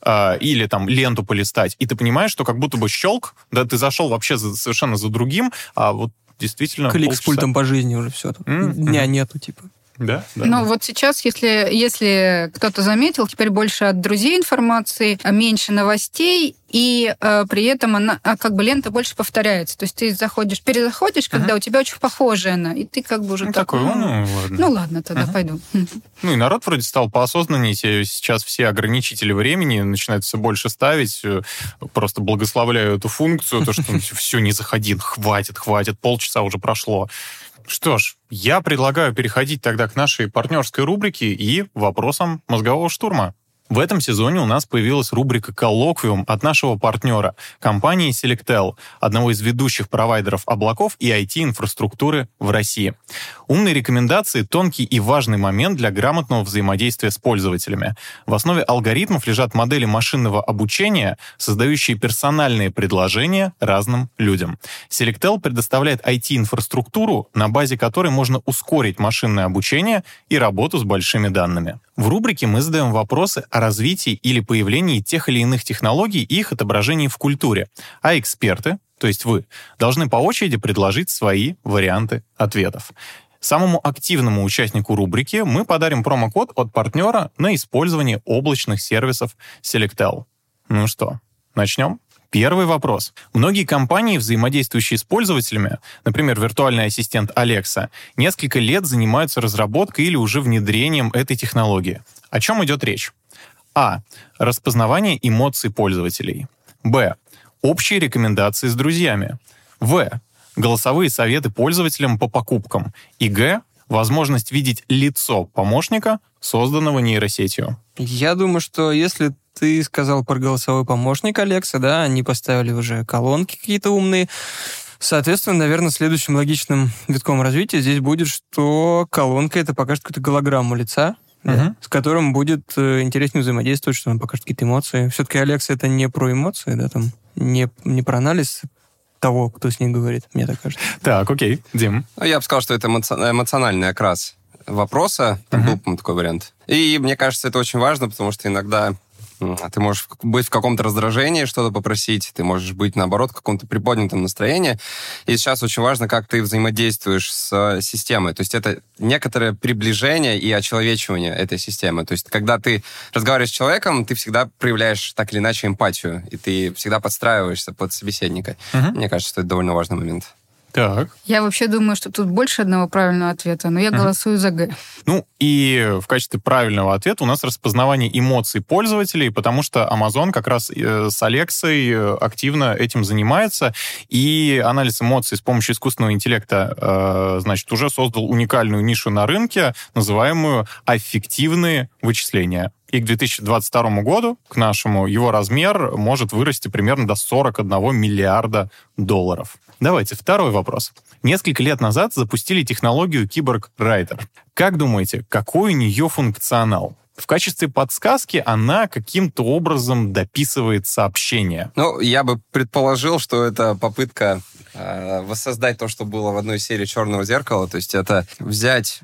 э, или там ленту полистать, и ты понимаешь, что как будто бы щелк, да, ты зашел вообще за- совершенно за другим, а вот действительно... Клик с полчаса- пультом по жизни уже все. М, Дня нету, типа. Да, да. Ну вот сейчас, если, если кто-то заметил, теперь больше от друзей информации, меньше новостей, и э, при этом она, а, как бы лента больше повторяется. То есть ты заходишь, перезаходишь, когда у тебя очень похожая она, и ты как бы уже Ну, такой, такой, ну, ну, ладно. ну ладно, тогда Ага. пойду. [laughs] Ну и народ вроде стал поосознаннее, сейчас все ограничители времени начинают все больше ставить, э, просто благословляю эту функцию, то, что все, не заходи, хватит, хватит, полчаса уже прошло. Что ж, я предлагаю переходить тогда к нашей партнерской рубрике и вопросам мозгового штурма. В этом сезоне у нас появилась рубрика «Коллоквиум» от нашего партнера, компании Selectel, одного из ведущих провайдеров облаков и IT-инфраструктуры в России. Умные рекомендации — тонкий и важный момент для грамотного взаимодействия с пользователями. В основе алгоритмов лежат модели машинного обучения, создающие персональные предложения разным людям. Selectel предоставляет IT-инфраструктуру, на базе которой можно ускорить машинное обучение и работу с большими данными. В рубрике мы задаем вопросы о развитии или появлении тех или иных технологий и их отображении в культуре, а эксперты, то есть вы, должны по очереди предложить свои варианты ответов. Самому активному участнику рубрики мы подарим промокод от партнера на использование облачных сервисов Selectel. Ну что, начнем? Первый вопрос. Многие компании, взаимодействующие с пользователями, например, виртуальный ассистент Alexa, несколько лет занимаются разработкой или уже внедрением этой технологии. О чем идет речь? А. Распознавание эмоций пользователей. Б. Общие рекомендации с друзьями. В. Голосовые советы пользователям по покупкам. И Г. Возможность видеть лицо помощника, созданного нейросетью. Я думаю, что если ты сказал про голосовой помощник Алекса, да, они поставили уже колонки какие-то умные, Соответственно, наверное, следующим логичным витком развития здесь будет, что колонка это покажет какую-то голограмму лица, да, с которым будет э, интереснее взаимодействовать, что он покажет какие-то эмоции. Все-таки Алекса это не про эмоции, да, там, не, не про анализ того, кто с ней говорит, мне так кажется. Так, окей, Дим. Ну, я бы сказал, что это эмоци- эмоциональный окрас вопроса. Мгм. Был, по-моему, такой вариант. И мне кажется, это очень важно, потому что иногда ты можешь быть в каком-то раздражении, что-то попросить, ты можешь быть, наоборот, в каком-то приподнятом настроении. И сейчас очень важно, как ты взаимодействуешь с э, системой. То есть это некоторое приближение и очеловечивание этой системы. То есть когда ты разговариваешь с человеком, ты всегда проявляешь так или иначе эмпатию, и ты всегда подстраиваешься под собеседника. Мгм. Мне кажется, что это довольно важный момент. Так. Я вообще думаю, что тут больше одного правильного ответа, но я Мгм. голосую за Г. Ну и в качестве правильного ответа у нас распознавание эмоций пользователей, потому что Amazon как раз э, с Алексой э, активно этим занимается, и анализ эмоций с помощью искусственного интеллекта, э, значит, уже создал уникальную нишу на рынке, называемую аффективные вычисления. и к 2022 году, к нашему, его размер может вырасти примерно до 41 миллиарда долларов. Давайте, второй вопрос. Несколько лет назад запустили технологию Киборг Райдер. Как думаете, какой у нее функционал? В качестве подсказки она каким-то образом дописывает сообщение. Ну, я бы предположил, что это попытка э, воссоздать то, что было в одной серии «Черного зеркала». То есть это взять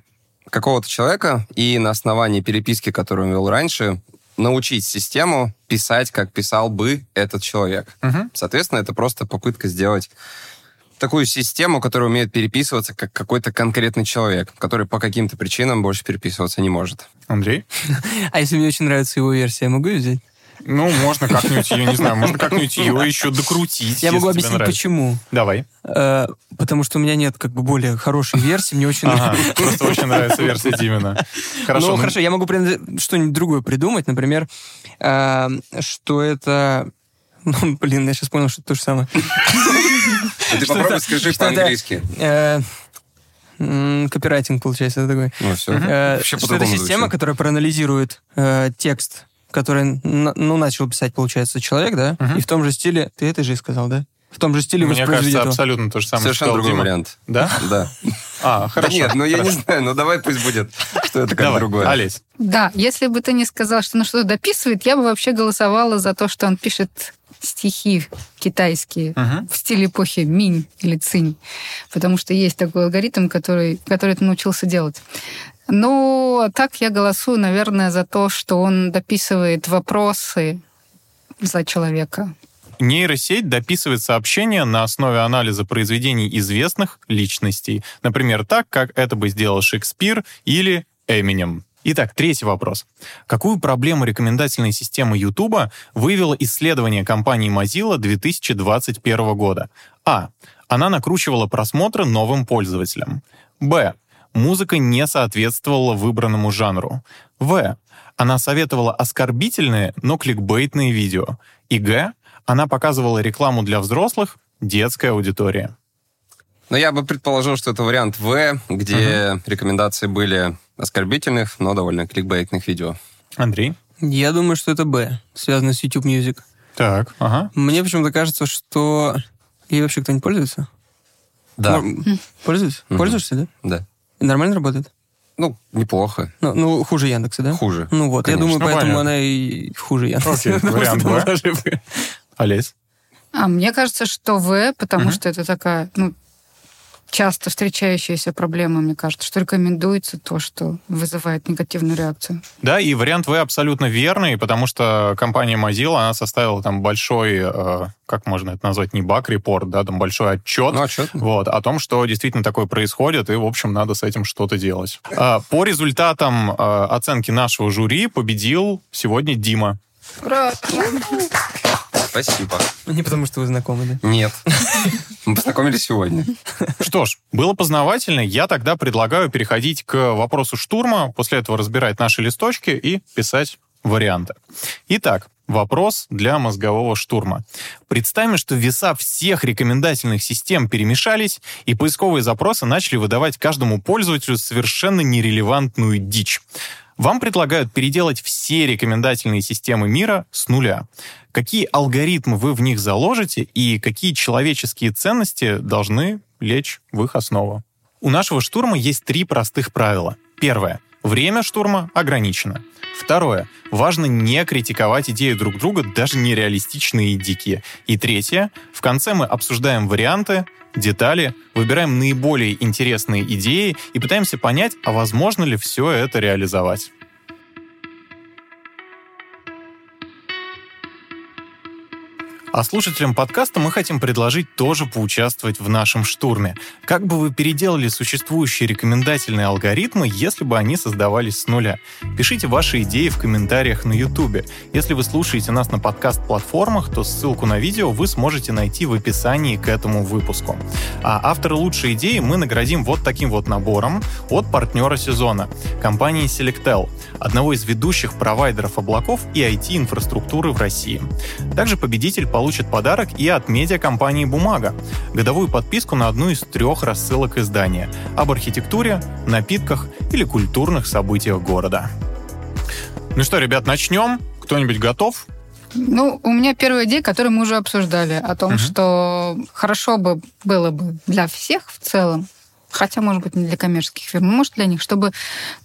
какого-то человека и на основании переписки, которую он вел раньше, научить систему писать, как писал бы этот человек. Угу. Соответственно, это просто попытка сделать такую систему, которая умеет переписываться как какой-то конкретный человек, который по каким-то причинам больше переписываться не может. Андрей? [laughs] А если мне очень нравится его версия, я могу ее взять? Ну, можно как-нибудь ее, не знаю, можно как-нибудь ее еще докрутить. Я могу объяснить, почему. Давай. Э, потому что у меня нет как бы более хорошей версии, мне очень нравится. просто очень нравится версия Димина. [laughs] Хорошо. ну, хорошо, я могу что-нибудь другое придумать, например, э, что это... [laughs] Ну, блин, я сейчас понял, что это то же самое. Ну, Ты Что попробуй скажи что по-английски. Э, Копирайтинг, получается, это такой. Ну, все. Э, Что это система, звучит. которая проанализирует э, текст, который, ну, начал писать, получается, человек, да? И в том же стиле... Ты это же и сказал, да? В том же стиле Мне кажется, абсолютно то же самое, Совершенно что другой Дима. вариант. Да? Да. А, Да хорошо. нет, ну я не знаю, ну давай пусть будет, что это как Давай, другое. Олесь. Да, если бы ты не сказал, что он что-то дописывает, я бы вообще голосовала за то, что он пишет стихи китайские Мгм. в стиле эпохи Минь или Цинь, потому что есть такой алгоритм, который, который ты научился делать. Но так я голосую, наверное, за то, что он дописывает вопросы за человека. Нейросеть дописывает сообщения на основе анализа произведений известных личностей. Например, так, как это бы сделал Шекспир или Эминем. Итак, третий вопрос. Какую проблему рекомендательной системы YouTube выявило исследование компании Mozilla 2021 года? А. Она накручивала просмотры новым пользователям. Б. Музыка не соответствовала выбранному жанру. В. Она советовала оскорбительные, но кликбейтные видео. И Г. Она показывала рекламу для взрослых, детская аудитория. Но я бы предположил, что это вариант В, где рекомендации были оскорбительных, но довольно кликбейтных видео. Андрей? Я думаю, что это Б, связано с YouTube Music. Так, ага. Мне почему-то кажется, что... Ей вообще кто-нибудь пользуется? Да, Мор- Пользуюсь? Мгм. Пользуешься, да? да. И нормально работает? Ну, неплохо. Ну, ну, хуже Яндекса, да? Хуже. Ну вот, Конечно. я думаю, Ну, поэтому понятно. она и хуже Яндекса. Окей, вариант. Олесь? А мне кажется, что В, потому Мгм. что это такая, ну, часто встречающаяся проблема, мне кажется, что рекомендуется то, что вызывает негативную реакцию. Да, и вариант В абсолютно верный, потому что компания Mozilla, она составила там большой, э, как можно это назвать, не баг-репорт, да, там большой отчет, Ну, что? вот, о том, что действительно такое происходит, и, в общем, надо с этим что-то делать. А, По результатам э, оценки нашего жюри победил сегодня Дима. Ура! Спасибо. Не потому, что вы знакомы, да? Нет. [laughs] Мы познакомились сегодня. Что ж, было познавательно. Я тогда предлагаю переходить к вопросу штурма, после этого разбирать наши листочки и писать варианты. Итак, вопрос для мозгового штурма. Представим, что веса всех рекомендательных систем перемешались, и поисковые запросы начали выдавать каждому пользователю совершенно нерелевантную дичь. Вам предлагают переделать все рекомендательные системы мира с нуля. Какие алгоритмы вы в них заложите и какие человеческие ценности должны лечь в их основу? У нашего штурма есть три простых правила. Первое. Время штурма ограничено. Второе. Важно не критиковать идеи друг друга, даже нереалистичные и дикие. И третье. В конце мы обсуждаем варианты, детали, выбираем наиболее интересные идеи и пытаемся понять, а возможно ли все это реализовать. А слушателям подкаста мы хотим предложить тоже поучаствовать в нашем штурме. Как бы вы переделали существующие рекомендательные алгоритмы, если бы они создавались с нуля? Пишите ваши идеи в комментариях на YouTube. Если вы слушаете нас на подкаст-платформах, то ссылку на видео вы сможете найти в описании к этому выпуску. А автора лучшей идеи мы наградим вот таким вот набором от партнера сезона — компании Selectel, одного из ведущих провайдеров облаков и IT-инфраструктуры в России. Также победитель получит подарок и от медиакомпании «Бумага» — годовую подписку на одну из трех рассылок издания об архитектуре, напитках или культурных событиях города. Ну что, ребят, начнем. Кто-нибудь готов? Ну, у меня первая идея, которую мы уже обсуждали, о том, Мгм. что хорошо бы было бы для всех в целом, хотя, может быть, не для коммерческих фирм, может, для них, чтобы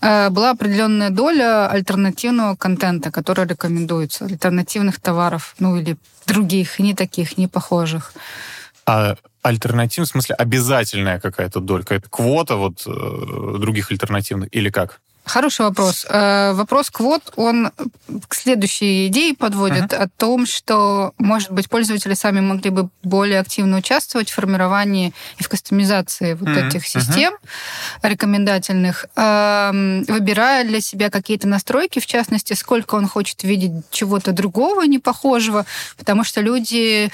э, была определенная доля альтернативного контента, который рекомендуется, альтернативных товаров, ну, или других, не таких, не похожих. А альтернатив, в смысле, обязательная какая-то доля, какая-то квота вот э, других альтернативных, или как? Хороший вопрос. Э, Вопрос квот, он к следующей идее подводит о том, что, может быть, пользователи сами могли бы более активно участвовать в формировании и в кастомизации вот Мгм, этих систем рекомендательных, эм, выбирая для себя какие-то настройки, в частности, сколько он хочет видеть чего-то другого, не похожего, потому что люди,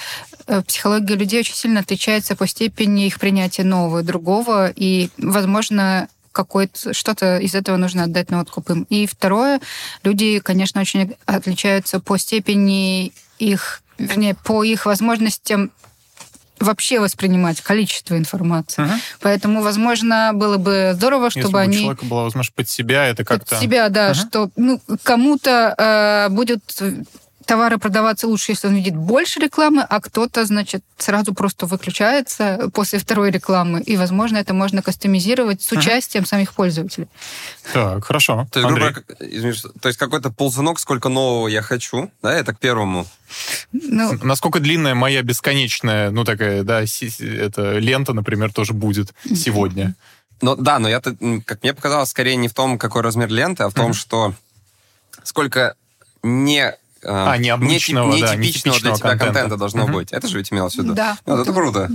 э, психология людей очень сильно отличается по степени их принятия нового, другого, и, возможно, какое-то что-то из этого нужно отдать на откуп им. И второе, люди, конечно, очень отличаются по степени их, вернее, по их возможностям вообще воспринимать количество информации. Мгм. Поэтому, возможно, было бы здорово, Если чтобы бы у они человека была возможность под себя, это под как-то... себя, да, Ага. что ну, кому-то э, будет товары продаваться лучше, если он видит больше рекламы, а кто-то, значит, сразу просто выключается после второй рекламы. И, возможно, это можно кастомизировать с Ага. участием самих пользователей. Так, хорошо. То есть, грубо Андрей. говоря, извини, что- то есть какой-то ползунок, сколько нового я хочу, да, это к первому. Ну, Насколько длинная моя бесконечная, ну, такая, да, это лента, например, тоже будет сегодня. Но да, но я, как мне показалось, скорее не в том, какой размер ленты, а в том, что сколько не... А, необычного, да, нетипичного для нетипичного тебя контента, контента. должно Мгм. быть. Это же ведь имелось в виду. да. Вот это круто.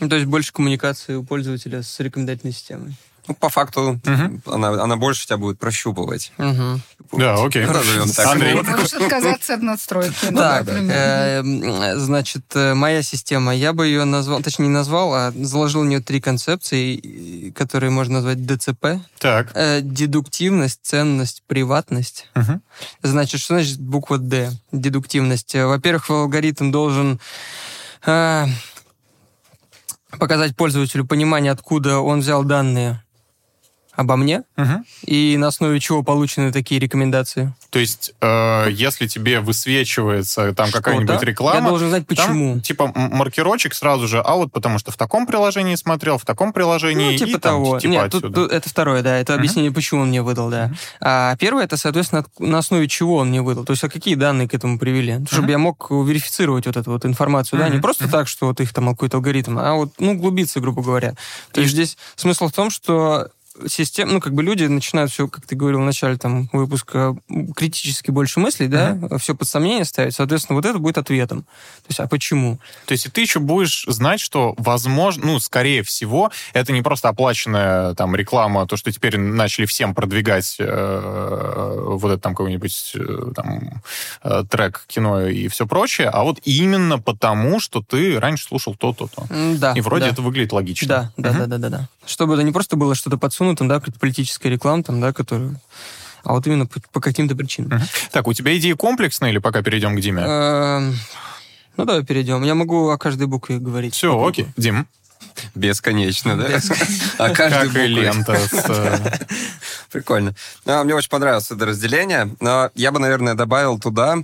Ну, то есть больше коммуникации у пользователя с рекомендательной системой. Ну, по факту, Мгм. она, она больше тебя будет прощупывать. Угу. Да, окей. Назовем так. Андрей. Можешь отказаться от настройки. Ну Так, например. э, значит, э, моя система, я бы ее назвал, точнее не назвал, а заложил в нее три концепции, которые можно назвать ДЦП. Так. Э, Дедуктивность, ценность, приватность. Мгм. Значит, что значит буква Д? Дедуктивность. Во-первых, алгоритм должен э, показать пользователю понимание, откуда он взял данные обо мне Мгм. и на основе чего получены такие рекомендации. То есть, э, если тебе высвечивается там какая-нибудь реклама, Я должен знать, почему. Там, типа, маркерочек сразу же, а вот потому что в таком приложении смотрел, в таком приложении, Ну, типа и там, того. типа Нет, тут, отсюда. тут это второе, да, это Мгм. объяснение, почему он мне выдал, да. А первое, это, соответственно, от- на основе чего он мне выдал, то есть, а какие данные к этому привели, чтобы Мгм. я мог верифицировать вот эту вот информацию, да, не просто так, что вот их там какой-то алгоритм, а вот, ну, глубиться, грубо говоря. То есть здесь смысл в том, что систем, ну, как бы люди начинают все, как ты говорил в начале там выпуска, критически больше мыслей, да, все под сомнение ставить, соответственно, вот это будет ответом. То есть, а почему? То есть и ты еще будешь знать, что, возможно, ну, скорее всего, это не просто оплаченная там реклама, то, что теперь начали всем продвигать э, вот это там какой-нибудь э, там э, трек, кино и все прочее, а вот именно потому, что ты раньше слушал то-то, то. М, Да. И вроде да. это выглядит логично. Да, да, Мгм. да, да, да, да. Чтобы это не просто было что-то подсунутым, да, какая-то политическая реклама, там, да, которую... А вот именно по, по каким-то причинам. Так, у тебя идея комплексная или пока перейдем к Диме? Эм, Ну, давай перейдем. Я могу о каждой букве говорить. Все, окей. Дим, Бесконечно, да? А каждый как и буквой. лента э, Прикольно. Ну, мне очень понравилось это разделение, но я бы, наверное, добавил туда,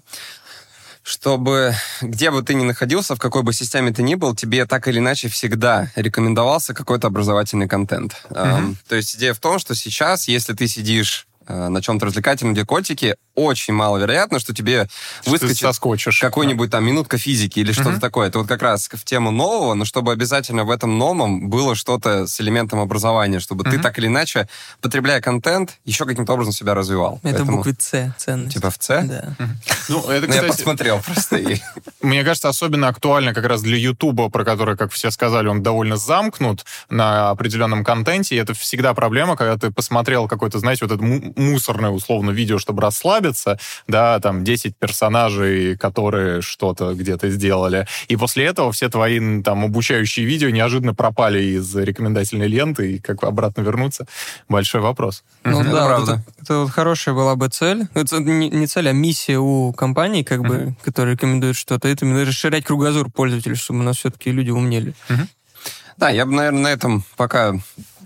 чтобы где бы ты ни находился, в какой бы системе ты ни был, тебе так или иначе всегда рекомендовался какой-то образовательный контент. Эм, То есть идея в том, что сейчас, если ты сидишь э, на чем-то развлекательном, где котики, очень маловероятно, что тебе Ты выскочит какой-нибудь там минутка физики или что-то Мгм. такое. Это вот как раз в тему нового, но чтобы обязательно в этом новом было что-то с элементом образования, чтобы ты Мгм. так или иначе, потребляя контент, еще каким-то образом себя развивал. Это Поэтому, букве С, ценность. Типа в С? Да. Ну, это, [laughs] Ну, я кстати, посмотрел просто. и- [laughs] Мне кажется, особенно актуально как раз для Ютуба, про который, как все сказали, он довольно замкнут на определенном контенте. И это всегда проблема, когда ты посмотрел какое-то, знаете, вот это му- мусорное, условно, видео, чтобы расслабиться, да, там 10 персонажей, которые что-то где-то сделали. И после этого все твои там обучающие видео неожиданно пропали из рекомендательной ленты, и как обратно вернуться, большой вопрос. Ну Это да, вот правда. это, это вот хорошая была бы цель. Это не, не цель, а миссия у компаний, как бы, которые рекомендуют что-то. Это именно расширять кругозор пользователей, чтобы у нас все-таки люди умнели. Да, я бы, наверное, на этом пока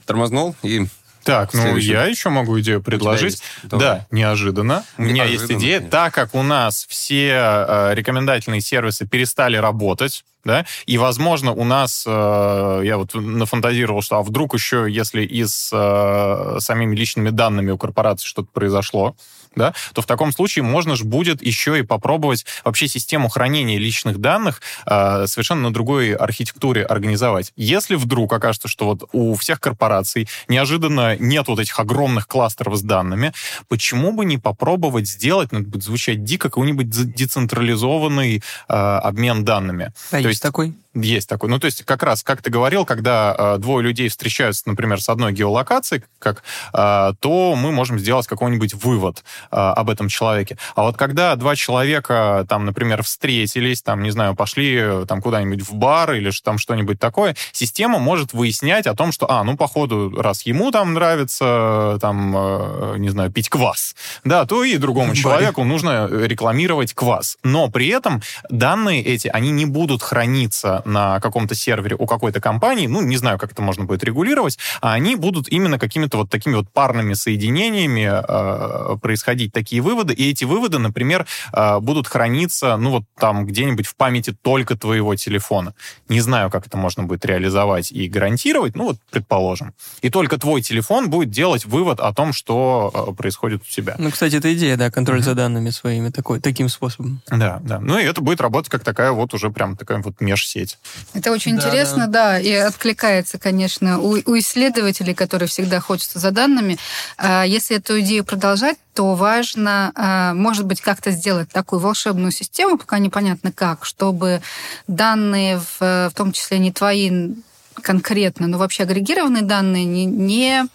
тормознул и Так, ну Следующий. я еще могу идею предложить. Да, неожиданно. У меня есть идея. Так как у нас все э, рекомендательные сервисы перестали работать, да, и, возможно, у нас, э, я вот нафантазировал, что а вдруг еще, если и с э, самими личными данными у корпорации что-то произошло, да, то в таком случае можно же будет еще и попробовать вообще систему хранения личных данных э, совершенно на другой архитектуре организовать. Если вдруг окажется, что вот у всех корпораций неожиданно нет вот этих огромных кластеров с данными, почему бы не попробовать сделать, ну, это будет звучать дико, какой-нибудь децентрализованный э, обмен данными? А То есть- такой? Есть такой. Ну, то есть, как раз, как ты говорил, когда э, двое людей встречаются, например, с одной геолокацией, как, э, то мы можем сделать какой-нибудь вывод э, об этом человеке. А вот когда два человека, там, например, встретились, там, не знаю, пошли э, там куда-нибудь в бар или там что-нибудь такое, система может выяснять о том, что, а, ну, походу, раз ему там нравится, там, э, не знаю, пить квас, да, то и другому человеку нужно рекламировать квас. Но при этом данные эти, они не будут храниться на каком-то сервере у какой-то компании, ну, не знаю, как это можно будет регулировать, а они будут именно какими-то вот такими вот парными соединениями э, происходить такие выводы, и эти выводы, например, э, будут храниться, ну, вот там где-нибудь в памяти только твоего телефона. Не знаю, как это можно будет реализовать и гарантировать, ну, вот предположим. И только твой телефон будет делать вывод о том, что э, происходит у тебя. Ну, кстати, это идея, да, контроль за данными своими такой, таким способом. Да, да. Ну и это будет работать как такая вот уже прям такая вот межсеть. Это очень Да, интересно, да. и откликается, конечно, у, у исследователей, которые всегда ходятся за данными. А, Если эту идею продолжать, то важно, а, может быть, как-то сделать такую волшебную систему, пока непонятно как, чтобы данные, в, в том числе не твои конкретно, но вообще агрегированные данные не, не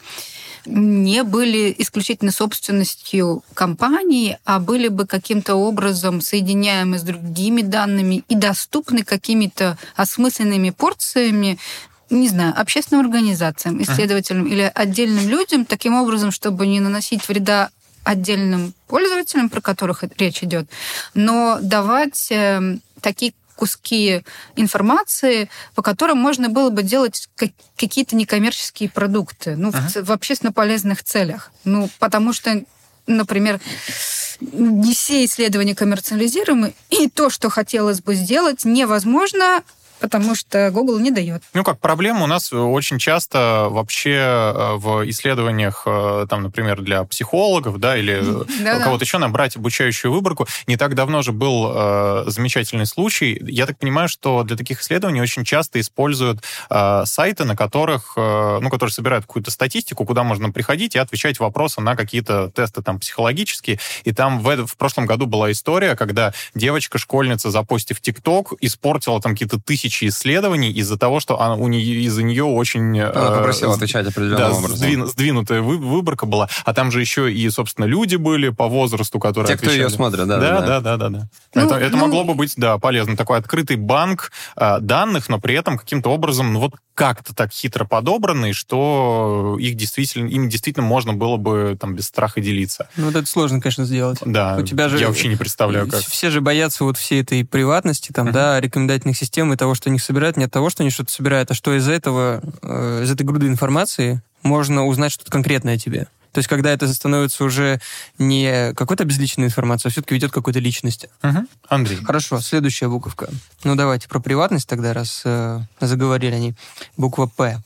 не были исключительно собственностью компании, а были бы каким-то образом соединяемы с другими данными и доступны какими-то осмысленными порциями не знаю, общественным организациям, исследователям или отдельным людям, таким образом, чтобы не наносить вреда отдельным пользователям, про которых речь идет, но давать э, такие куски информации, по которым можно было бы делать как- какие-то некоммерческие продукты, ну, в ц- в, общественно полезных целях. Ну, потому что, например, не все исследования коммерциализируемы, и то, что хотелось бы сделать, невозможно, потому что Google не дает. Ну, как проблема у нас очень часто вообще э, в исследованиях, э, там, например, для психологов, да, или кого-то еще набрать обучающую выборку. Не так давно же был э, замечательный случай. Я так понимаю, что для таких исследований очень часто используют сайты, на которых, ну, которые собирают какую-то статистику, куда можно приходить и отвечать вопросы на какие-то тесты там психологические. И там в, в прошлом году была история, когда девочка-школьница, запостив ТикТок, испортила там какие-то тысячи исследований из-за того, что она, у нее, из-за нее очень... Она э, попросила с- отвечать определенным да, образом. сдвин- сдвинутая вы- выборка была. А там же еще и, собственно, люди были по возрасту, которые Те, кто ее отвечали. смотрит, да. Да, да, да, да, да. Ну, это это ну- могло бы быть, да, полезно. Такой открытый банк э, данных, но при этом каким-то образом, ну вот как-то так хитро подобранный, что их действительно, им действительно можно было бы там без страха делиться. Ну, вот это сложно, конечно, сделать. Да, У тебя же- я вообще не представляю, как. Все же боятся вот всей этой приватности, там, Мгм. да, рекомендательных систем и того, что они собирают, не от того, что они что-то собирают, а что из этого, э, из этой груды информации можно узнать что-то конкретное о тебе. То есть, когда это становится уже не какой-то безличной информацией, а все-таки ведет к какой-то личности. Мгм. Андрей. Хорошо, следующая буковка. Ну, давайте про приватность тогда, раз э, заговорили они. Буква «П».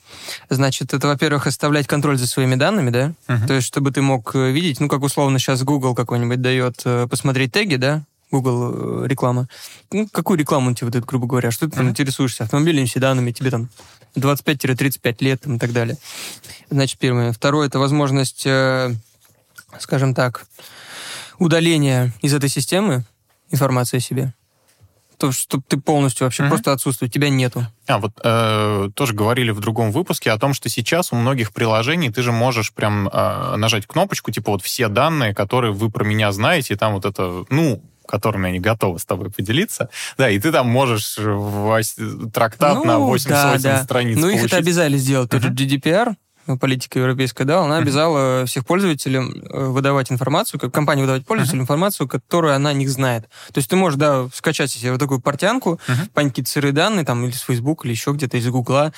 Значит, это, во-первых, оставлять контроль за своими данными, да? Мгм. То есть, чтобы ты мог э, видеть, ну, как условно сейчас Google какой-нибудь дает э, посмотреть теги, да? Google э, реклама. Ну, какую рекламу он тебе выдает, грубо говоря? Что ты там интересуешься? Автомобильными седанами, тебе там 25-35 лет там, и так далее. Значит, первое. Второе, это возможность, э, скажем так, удаления из этой системы информации о себе. То, чтобы ты полностью вообще Мгм. просто отсутствуешь, тебя нету. А, вот э, тоже говорили в другом выпуске о том, что сейчас у многих приложений ты же можешь прям э, нажать кнопочку, типа вот все данные, которые вы про меня знаете, и там вот это, ну, которыми они готовы с тобой поделиться. Да, и ты там можешь трактат на Ну, 88 да, да. страниц Ну, их получить. это обязали сделать. Тот же Мгм. GDPR, ну, политика европейская, да, она обязала всех пользователей э, выдавать информацию, как компания выдавать пользователям информацию, которую она о них знает. То есть ты можешь, да, скачать себе вот такую портянку, Мгм. понять какие-то сырые данные, там, или с Facebook, или еще где-то, из Гугла,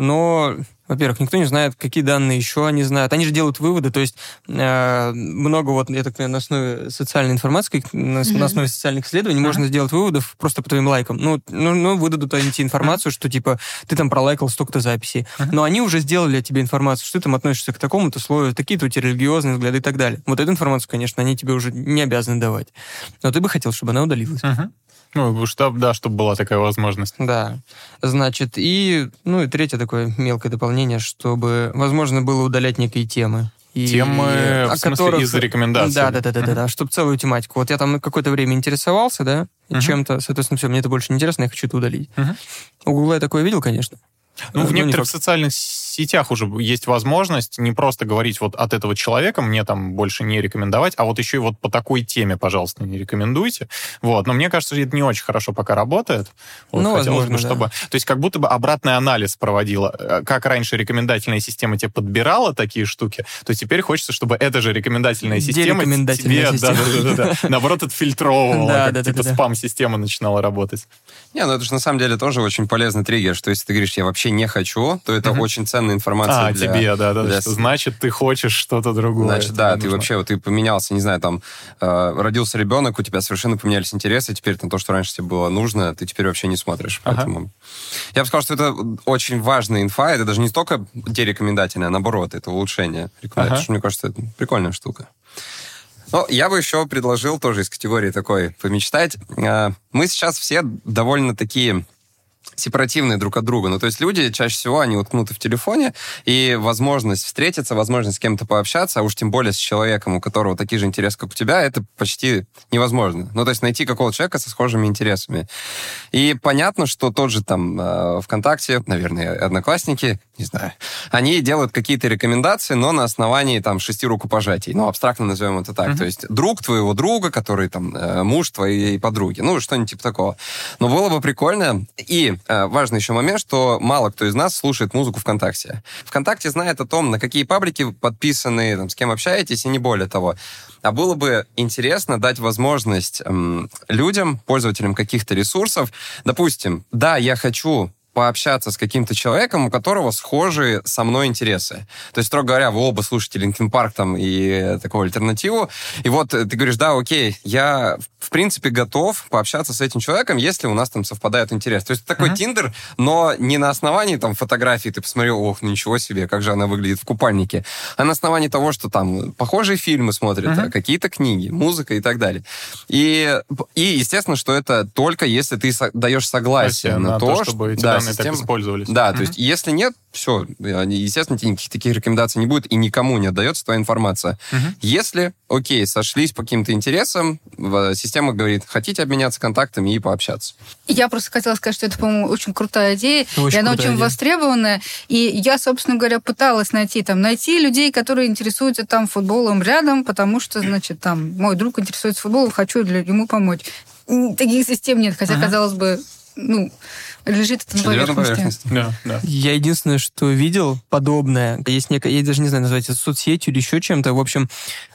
но во-первых, никто не знает, какие данные еще они знают. Они же делают выводы, то есть э, много вот, я так понимаю, на основе социальной информации, на, mm-hmm. на основе социальных исследований uh-huh. можно сделать выводов просто по твоим лайкам. Ну, ну, ну выдадут они тебе информацию, uh-huh. что типа ты там пролайкал столько-то записей. Uh-huh. Но они уже сделали о тебе информацию, что ты там относишься к такому-то слою, такие-то у тебя религиозные взгляды и так далее. Вот эту информацию, конечно, они тебе уже не обязаны давать. Но ты бы хотел, чтобы она удалилась. Uh-huh. Ну, чтобы, да, чтобы была такая возможность. Да. Значит, и, ну, и третье такое мелкое дополнение, чтобы возможно было удалять некие темы. И, темы, и, в смысле, которых... из рекомендаций. Да, да, да, да, да, да, чтобы целую тематику. Вот я там какое-то время интересовался, да, uh-huh. чем-то, соответственно, все, мне это больше не интересно, я хочу это удалить. Uh-huh. У Гугла я такое видел, конечно. Ну, в некоторых социальных сетях уже есть возможность не просто говорить вот от этого человека, мне там больше не рекомендовать, а вот еще и вот по такой теме, пожалуйста, не рекомендуйте. Вот. Но мне кажется, это не очень хорошо пока работает. Вот, ну, возможно, бы, чтобы... Да. То есть как будто бы обратный анализ проводила. Э, как раньше рекомендательная система тебе подбирала такие штуки, то теперь хочется, чтобы эта же рекомендательная система тебе, Да, да, да, да, наоборот, отфильтровывала, как типа спам-система начинала работать. Не, ну это же на самом деле тоже очень полезный триггер, что если ты говоришь, я вообще не хочу, то это очень ценная информация а, для... тебе, да, да, для... что значит, ты хочешь что-то другое. Значит, да, ты вообще, вот ты поменялся, не знаю, там, э, родился ребенок, у тебя совершенно поменялись интересы, теперь там то, что раньше тебе было нужно, ты теперь вообще не смотришь. Ага. Поэтому я бы сказал, что это очень важная инфа, это даже не столько дерекомендательная, а наоборот, это улучшение ага. что, мне кажется, это прикольная штука. Ну, я бы еще предложил тоже из категории такой помечтать. Э, мы сейчас все довольно такие сепаративные друг от друга. Ну, то есть люди чаще всего, они уткнуты в телефоне, и возможность встретиться, возможность с кем-то пообщаться, а уж тем более с человеком, у которого такие же интересы, как у тебя, это почти невозможно. Ну, то есть найти какого-то человека со схожими интересами. И понятно, что тот же там э, ВКонтакте, наверное, Одноклассники, не знаю, они делают какие-то рекомендации, но на основании там шести рукопожатий. Ну, абстрактно назовем это так. Mm-hmm. То есть друг твоего друга, который там э, муж твоей подруги. Ну, что-нибудь типа такого. Но было бы прикольно. И важный еще момент, что мало кто из нас слушает музыку ВКонтакте. ВКонтакте знает о том, на какие паблики подписаны, там, с кем общаетесь, и не более того. А было бы интересно дать возможность эм, людям, пользователям каких-то ресурсов, допустим, да, я хочу пообщаться с каким-то человеком, у которого схожие со мной интересы. То есть, строго говоря, вы оба слушаете Линкен Парк там и такую альтернативу, и вот ты говоришь, да, окей, я в принципе готов пообщаться с этим человеком, если у нас там совпадают интересы. То есть такой uh-huh. Тиндер, но не на основании там фотографии, ты посмотрел, ох, ну ничего себе, как же она выглядит в купальнике, а на основании того, что там похожие фильмы смотрят, uh-huh. какие-то книги, музыка и так далее. И, и естественно, что это только если ты даешь согласие на, на то, то, чтобы да, данные система... так использовались. Да, mm-hmm. то есть если нет, все, естественно, никаких таких рекомендаций не будет, и никому не отдается твоя информация. Mm-hmm. Если, окей, сошлись по каким-то интересам, система говорит, хотите обменяться контактами и пообщаться. Я просто хотела сказать, что это, по-моему, очень крутая идея, очень и она очень идея. востребованная. И я, собственно говоря, пыталась найти там, найти людей, которые интересуются там футболом рядом, потому что, значит, там, мой друг интересуется футболом, хочу ему помочь. Таких систем нет, хотя, ага. казалось бы, ну, лежит это на поверхности. поверхности. Да, да. Я единственное, что видел подобное, есть некая, я даже не знаю, назвать это соцсетью или еще чем-то. В общем,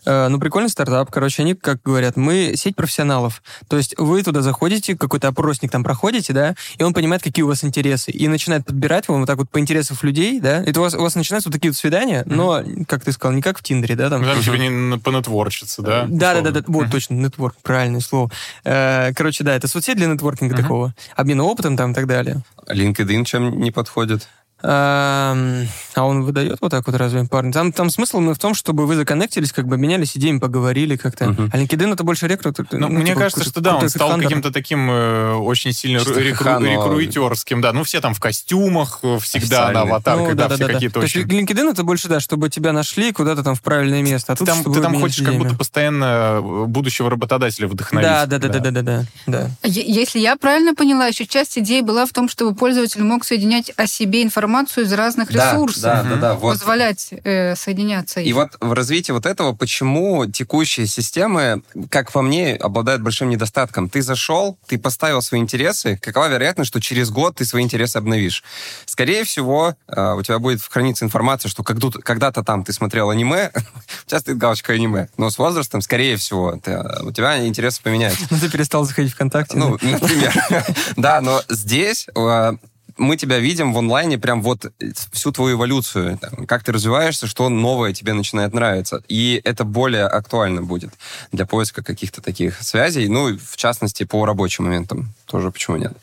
э, ну, прикольный стартап. Короче, они, как говорят, мы сеть профессионалов. То есть вы туда заходите, какой-то опросник там проходите, да, и он понимает, какие у вас интересы. И начинает подбирать вам вот так вот по интересам людей, да. Это у вас, у вас начинаются вот такие вот свидания, mm-hmm. но, как ты сказал, не как в Тиндере, да, там. Там типа не понетворчиться, да? Да, да, да, да, вот, точно, нетворк, правильное слово. Э, короче, да, это соцсеть для нетворкинга такого, обмена опытом там и так далее далее. LinkedIn чем не подходит? А он выдает вот так вот разве парни? Там, там смысл в том, чтобы вы законнектились, как бы менялись идеями, поговорили как-то. Uh-huh. А LinkedIn это больше рекрут. Ну, ну, мне типа, кажется, что да, он стал каким-то таким э, очень сильно рекру, рекрутерским, да. Ну, все там в костюмах э, всегда на аватарках, ну, да, да, все да, какие-то да. очень... То есть LinkedIn это больше, да, чтобы тебя нашли куда-то там в правильное место. А ты там, ты там хочешь как будто постоянно э, будущего работодателя вдохновить. Да, да, да, да, да, да, да. да. Если я правильно поняла, еще часть идеи была в том, чтобы пользователь мог соединять о себе информацию из разных да, ресурсов. Да, да, да. Вот. Позволять э, соединяться. И вот в развитии вот этого, почему текущие системы, как по мне, обладают большим недостатком. Ты зашел, ты поставил свои интересы, какова вероятность, что через год ты свои интересы обновишь? Скорее всего, э, у тебя будет храниться информация, что когда-то там ты смотрел аниме, [laughs] тебя стоит галочка аниме, но с возрастом, скорее всего, ты, у тебя интересы поменяются. Ну, ты перестал заходить ВКонтакте. Ну, например. [laughs] Да, но здесь э, мы тебя видим в онлайне прям вот всю твою эволюцию, как ты развиваешься, что новое тебе начинает нравиться. И это более актуально будет для поиска каких-то таких связей, ну, в частности, по рабочим моментам тоже, почему нет.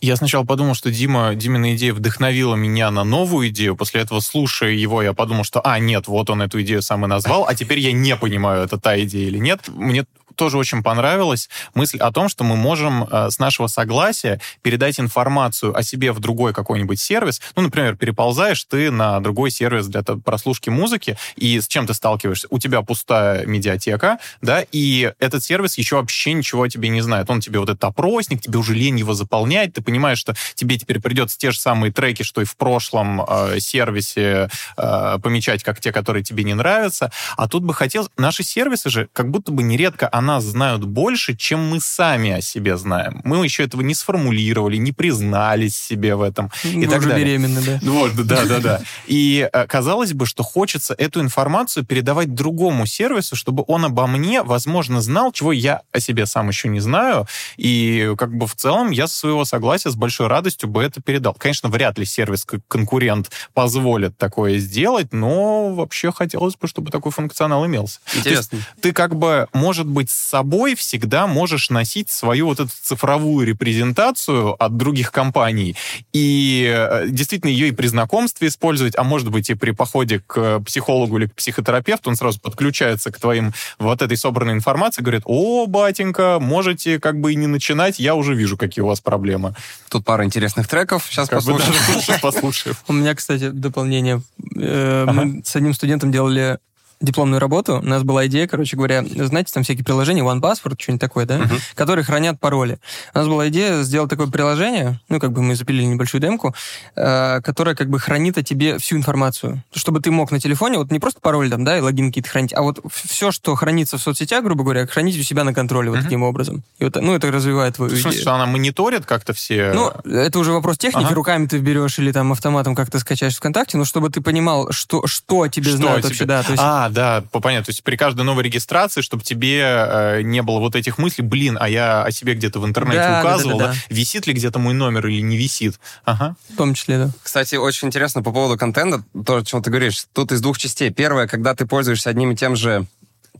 Я сначала подумал, что Дима, Димина идея вдохновила меня на новую идею. После этого, слушая его, я подумал, что, а, нет, вот он эту идею сам и назвал, а теперь я не понимаю, это та идея или нет. Мне тоже очень понравилась мысль о том, что мы можем э, с нашего согласия передать информацию о себе в другой какой-нибудь сервис. Ну, например, переползаешь ты на другой сервис для прослушки музыки, и с чем ты сталкиваешься? У тебя пустая медиатека, да, и этот сервис еще вообще ничего о тебе не знает. Он тебе вот этот опросник, тебе уже лень его заполнять, ты понимаешь, что тебе теперь придется те же самые треки, что и в прошлом э, сервисе э, помечать, как те, которые тебе не нравятся. А тут бы хотел... Наши сервисы же как будто бы нередко о нас знают больше, чем мы сами о себе знаем. Мы еще этого не сформулировали, не признались себе в этом. И Вы так уже далее. беременны, да? Вот, да, да, да. [laughs] И э, казалось бы, что хочется эту информацию передавать другому сервису, чтобы он обо мне, возможно, знал, чего я о себе сам еще не знаю. И как бы в целом я со своего согласия с большой радостью бы это передал. Конечно, вряд ли сервис конкурент позволит такое сделать, но вообще хотелось бы, чтобы такой функционал имелся. Интересно. ты как бы, может быть, собой всегда можешь носить свою вот эту цифровую репрезентацию от других компаний и э, действительно ее и при знакомстве использовать, а может быть и при походе к психологу или к психотерапевту, он сразу подключается к твоим вот этой собранной информации, говорит, о, батенька, можете как бы и не начинать, я уже вижу, какие у вас проблемы. Тут пара интересных треков, сейчас как [laughs] послушаем. У меня, кстати, дополнение. Э, мы с одним студентом делали дипломную работу, у нас была идея, короче говоря, знаете, там всякие приложения, OnePassword, что-нибудь такое, да, uh-huh. которые хранят пароли. У нас была идея сделать такое приложение, ну, как бы мы запилили небольшую демку, э, которое как бы хранит о тебе всю информацию. Чтобы ты мог на телефоне, вот не просто пароль там, да, и логин какие-то хранить, а вот все, что хранится в соцсетях, грубо говоря, хранить у себя на контроле вот uh-huh. таким образом. И вот, ну, это развивает твою в смысле, идею. она мониторит как-то все... Ну, это уже вопрос техники, ага. руками ты берешь или там автоматом как-то скачаешь ВКонтакте, но чтобы ты понимал, что, что о тебе что знают тебе... вообще, да. То есть... А, да, понятно то есть при каждой новой регистрации, чтобы тебе э, не было вот этих мыслей, блин, а я о себе где-то в интернете да, указывал, да, да, да, да. висит ли где-то мой номер или не висит. Ага. В том числе, да. Кстати, очень интересно по поводу контента, то, о чем ты говоришь. Тут из двух частей. Первое, когда ты пользуешься одним и тем же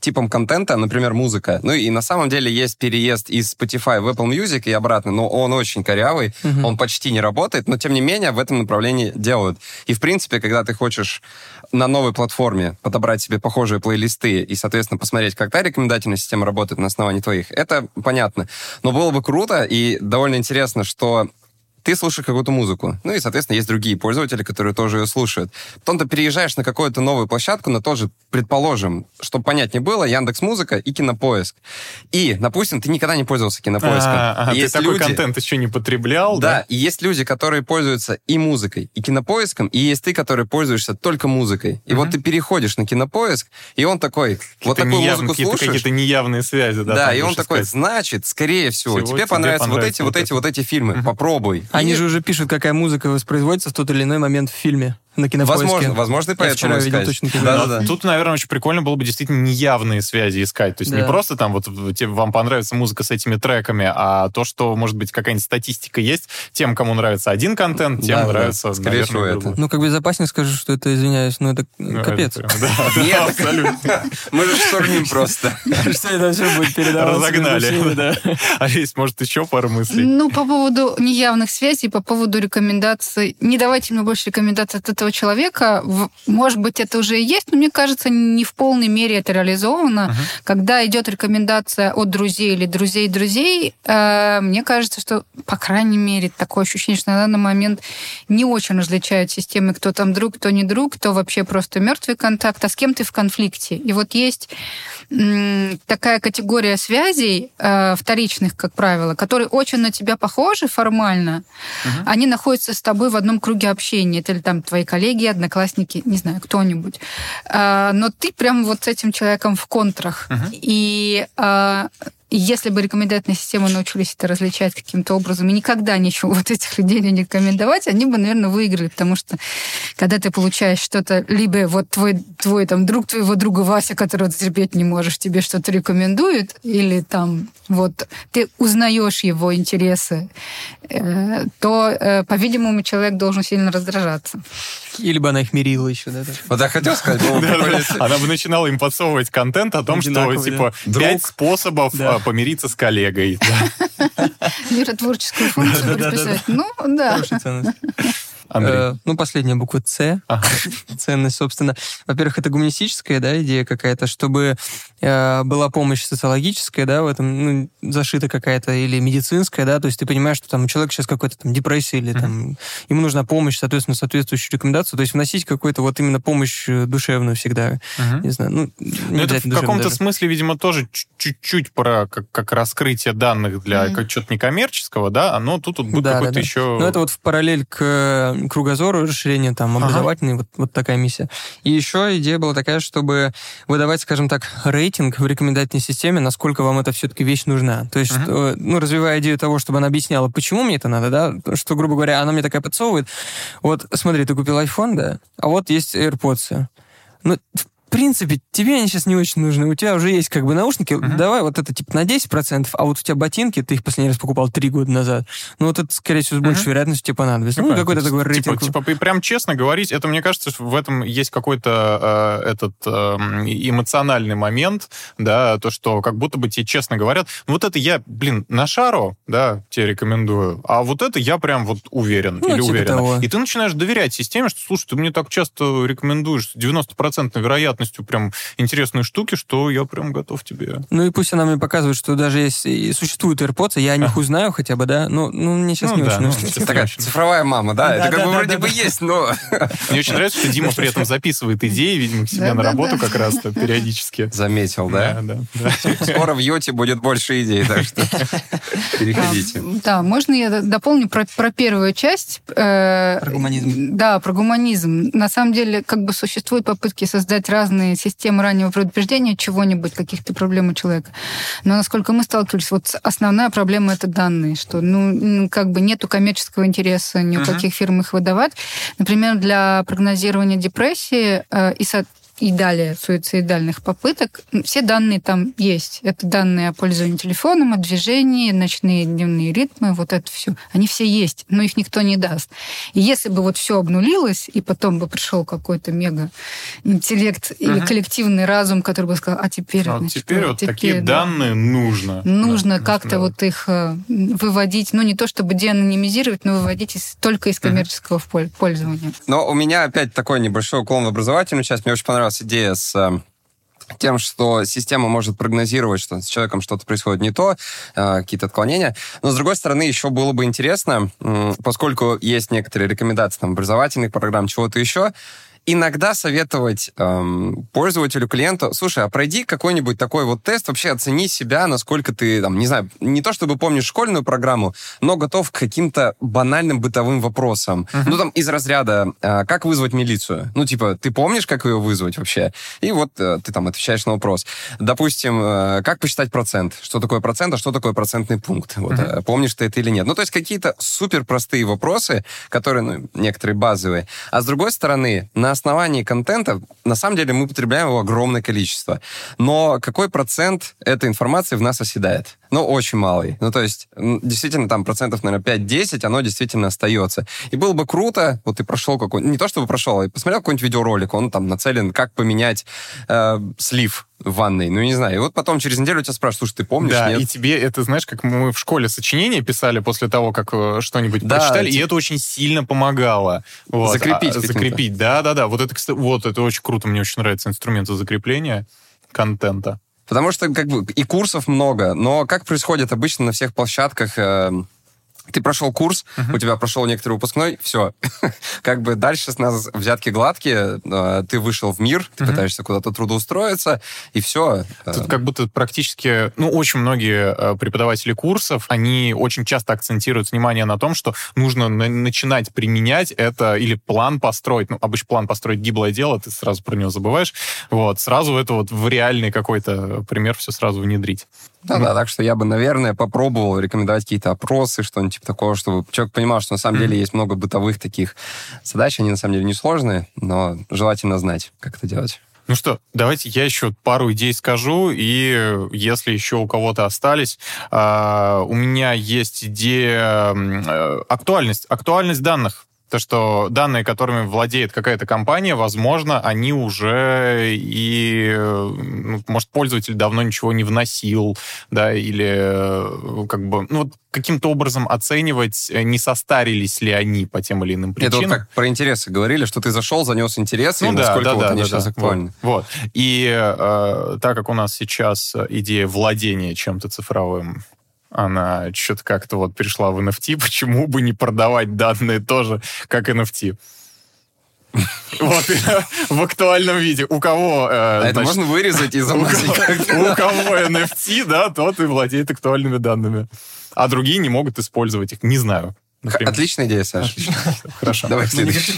типом контента, например, музыка. Ну и на самом деле есть переезд из Spotify в Apple Music и обратно, но он очень корявый, uh-huh. он почти не работает, но тем не менее в этом направлении делают. И в принципе, когда ты хочешь на новой платформе подобрать себе похожие плейлисты и, соответственно, посмотреть, как та рекомендательная система работает на основании твоих, это понятно. Но было бы круто и довольно интересно, что ты слушаешь какую-то музыку. Ну и, соответственно, есть другие пользователи, которые тоже ее слушают. Потом ты переезжаешь на какую-то новую площадку, на тот же, предположим, чтобы понятнее было, Яндекс Музыка и Кинопоиск. И, допустим, ты никогда не пользовался Кинопоиском. А, ты такой люди, контент еще не потреблял, да? Да, и есть люди, которые пользуются и музыкой, и Кинопоиском, и есть ты, который пользуешься только музыкой. И угу. вот ты переходишь на Кинопоиск, и он такой, вот такую неяв... музыку какие-то, слушаешь. Какие-то неявные связи, да? Да, и он такой, сказать. значит, скорее всего, всего тебе, тебе понравятся, понравятся вот эти, вот эти, вот эти фильмы. Попробуй. Они и... же уже пишут, какая музыка воспроизводится в тот или иной момент в фильме на кинопоиске. Возможно, возможно, и поэтому Я вчера видел точно да, да, да. Тут, наверное, очень прикольно было бы действительно неявные связи искать. То есть да. не просто там вот вам понравится музыка с этими треками, а то, что, может быть, какая-нибудь статистика есть. Тем, кому нравится один контент, тем да, нравится, да. Скорее всего, это. Ну, как безопаснее скажу, что это, извиняюсь, ну, это ну, капец. [laughs] Нет, абсолютно. Мы же штурмим [laughs] просто. Что это все будет передаваться. Разогнали. Алис, [laughs] может, еще пару мыслей? Ну, по поводу неявных связей, по поводу рекомендаций. Не давайте мне больше рекомендаций от этого этого человека, может быть, это уже и есть, но мне кажется, не в полной мере это реализовано. Uh-huh. Когда идет рекомендация от друзей или друзей друзей, э, мне кажется, что, по крайней мере, такое ощущение, что на данный момент не очень различают системы, кто там друг, кто не друг, кто вообще просто мертвый контакт, а с кем ты в конфликте. И вот есть такая категория связей, э, вторичных, как правило, которые очень на тебя похожи формально. Uh-huh. Они находятся с тобой в одном круге общения. Это или там твои коллеги, одноклассники, не знаю, кто-нибудь. А, но ты прям вот с этим человеком в контрах. Uh-huh. И И если бы рекомендательные системы научились это различать каким-то образом и никогда ничего [laughs] вот этих людей не рекомендовать, они бы, наверное, выиграли, потому что когда ты получаешь что-то, либо вот твой, твой там друг твоего друга Вася, которого ты терпеть не можешь, тебе что-то рекомендует, или там вот ты узнаешь его интересы, э, то, э, по-видимому, человек должен сильно раздражаться. Или бы она их мирила еще, да? Вот я хотел сказать, [laughs] Она бы начинала им подсовывать контент о том, что, типа, пять способов а, помириться с коллегой. Миротворческую функцию предписать. Ну, да. Андрей. Э, ну, последняя буква С. Ага. [laughs] Ценность, собственно. Во-первых, это гуманистическая, да, идея какая-то, чтобы э, была помощь социологическая, да, в этом, ну, зашита какая-то, или медицинская, да, то есть ты понимаешь, что там у человека сейчас какой-то там депрессия, или там ему нужна помощь, соответственно, соответствующую рекомендацию, то есть вносить какую-то вот именно помощь э, душевную всегда, Мгм. не знаю, ну, Ну, не это в каком-то даже. смысле, видимо, тоже чуть- чуть-чуть про как, как раскрытие данных для как чего-то некоммерческого, да, оно тут вот будет Да, да, какой-то да. еще... Ну, это вот в параллель к кругозору, расширению там Ага. образовательной, вот, вот такая миссия. И еще идея была такая, чтобы выдавать, скажем так, рейтинг в рекомендательной системе, насколько вам эта все-таки вещь нужна. То есть, Мгм. э, ну, развивая идею того, чтобы она объясняла, почему мне это надо, да, что, грубо говоря, она мне такая подсовывает. Вот, смотри, ты купил iPhone, да, а вот есть AirPods. Ну, принципе, тебе они сейчас не очень нужны. У тебя уже есть как бы наушники. Мгм. Давай вот это типа на 10%, а вот у тебя ботинки, ты их последний раз покупал три года назад. Ну вот это, скорее всего, с большей Мгм. вероятностью тебе понадобится. Ну, Ну, какой-то типа, такой рейтинг. Типа, типа, прям честно говорить, это, мне кажется, в этом есть какой-то э, этот э, эмоциональный момент, да, то, что как будто бы тебе честно говорят, ну вот это я, блин, на шару, да, тебе рекомендую, а вот это я прям вот уверен Ну, или типа уверена. того. И ты начинаешь доверять системе, что, слушай, ты мне так часто рекомендуешь с 90% вероятностью прям интересные штуки, что я прям готов тебе. Ну и пусть она мне показывает, что даже если существуют AirPods, я о них узнаю хотя бы, да, ну, ну мне сейчас Ну не да, очень ну, нужно. Такая Очень. цифровая мама, да? Да, Это как да, бы да, вроде да, бы да. есть, но... [laughs] Мне очень нравится, что Дима при этом записывает идеи, видимо, к себе на работу как раз периодически. Заметил, да? да, да. Скоро в Йоте будет больше идей, так что [laughs] переходите. А, да, можно я дополню про, про первую часть? Э, Про гуманизм. Да, про гуманизм. На самом деле, как бы существуют попытки создать разные системы раннего предупреждения чего-нибудь, каких-то проблем у человека. Но насколько мы сталкивались, вот основная проблема это данные, что ну как бы нету коммерческого интереса ни у Мгм. каких фирм их выдавать. Например, для прогнозирования депрессии э, и и далее суицидальных попыток. Все данные там есть. Это данные о пользовании телефоном, о движении, ночные дневные ритмы, вот это все. Они все есть, но их никто не даст. И если бы вот все обнулилось, и потом бы пришел какой-то мега интеллект или Мгм. коллективный разум, который бы сказал, а теперь, А вот значит, теперь вот вот такие да, данные нужно. Нужно Да, как-то да. вот их э, выводить, ну не то чтобы деанонимизировать, но выводить из- только из коммерческого поль- пользования. Но у меня опять такой небольшой уклон в образовательную часть. Мне очень понравилась идея с э, тем, что система может прогнозировать, что с человеком что-то происходит не то, э, какие-то отклонения. Но, с другой стороны, еще было бы интересно, поскольку есть некоторые рекомендации там, образовательных программ, чего-то еще, иногда советовать эм, пользователю, клиенту, слушай, а пройди какой-нибудь такой вот тест, вообще оцени себя, насколько ты, там, не знаю, не то чтобы помнишь школьную программу, но готов к каким-то банальным бытовым вопросам. Ну, там, из разряда, э, как вызвать милицию? Ну, типа, ты помнишь, как ее вызвать вообще? И вот э, ты там отвечаешь на вопрос. Допустим, э, как посчитать процент? Что такое процент, а что такое процентный пункт? Вот, э, помнишь ты это или нет? Ну, то есть какие-то супер простые вопросы, которые, ну, некоторые базовые. А с другой стороны, на основании контента, на самом деле, мы потребляем его огромное количество. Но какой процент этой информации в нас оседает? Ну, очень малый. Ну, то есть, действительно, там процентов, наверное, 5-10, оно действительно остается. И было бы круто, вот ты прошел какой не то чтобы прошел, а посмотрел какой-нибудь видеоролик, он там нацелен, как поменять э, слив в ванной, ну, не знаю. И вот потом через неделю тебя спрашивают, слушай, ты помнишь, Да, нет? и тебе это, знаешь, как мы в школе сочинение писали после того, как э, что-нибудь Да, прочитали, и типа- это очень сильно помогало. Вот. Закрепить А, закрепить, да-да-да. Вот это, кстати, вот это очень круто, мне очень нравится инструменты закрепления контента. Потому что как бы и курсов много, но как происходит обычно на всех площадках, э, ты прошел курс, у тебя прошел некоторый выпускной, все. [laughs] как бы дальше с нас взятки гладкие, э, ты вышел в мир, ты пытаешься куда-то трудоустроиться, и все. Тут как будто практически, ну, очень многие э, преподаватели курсов, они очень часто акцентируют внимание на том, что нужно на- начинать применять это или план построить. Ну, обычно план построить гиблое дело, ты сразу про него забываешь. Вот, сразу это вот в реальный какой-то пример все сразу внедрить. Да, да, так что я бы, наверное, попробовал рекомендовать какие-то опросы, что-нибудь типа такого, чтобы человек понимал, что на самом деле есть много бытовых таких задач, они на самом деле несложные, но желательно знать, как это делать. Ну что, давайте я еще пару идей скажу, и если еще у кого-то остались, э, у меня есть идея э, актуальность, актуальность данных. То, что данные, которыми владеет какая-то компания, возможно, они уже и, ну, может, пользователь давно ничего не вносил, да, или э, как бы, ну, вот каким-то образом оценивать, э, не состарились ли они по тем или иным причинам. Это вот как про интересы говорили, что ты зашел, занес интересы, ну, и да, насколько да, вот да, они да, сейчас да. актуальны. Вот. вот. И э, так как у нас сейчас идея владения чем-то цифровым она что-то как-то вот перешла в NFT, [laughs] почему бы не продавать данные тоже как NFT? Вот, [laughs] в актуальном виде. У кого... Э, а это можно вырезать и замутить. [laughs] У кого NFT, да, тот и владеет актуальными данными. А другие не могут использовать их. Не знаю. Отличная идея, Саша. Хорошо. Давай следующий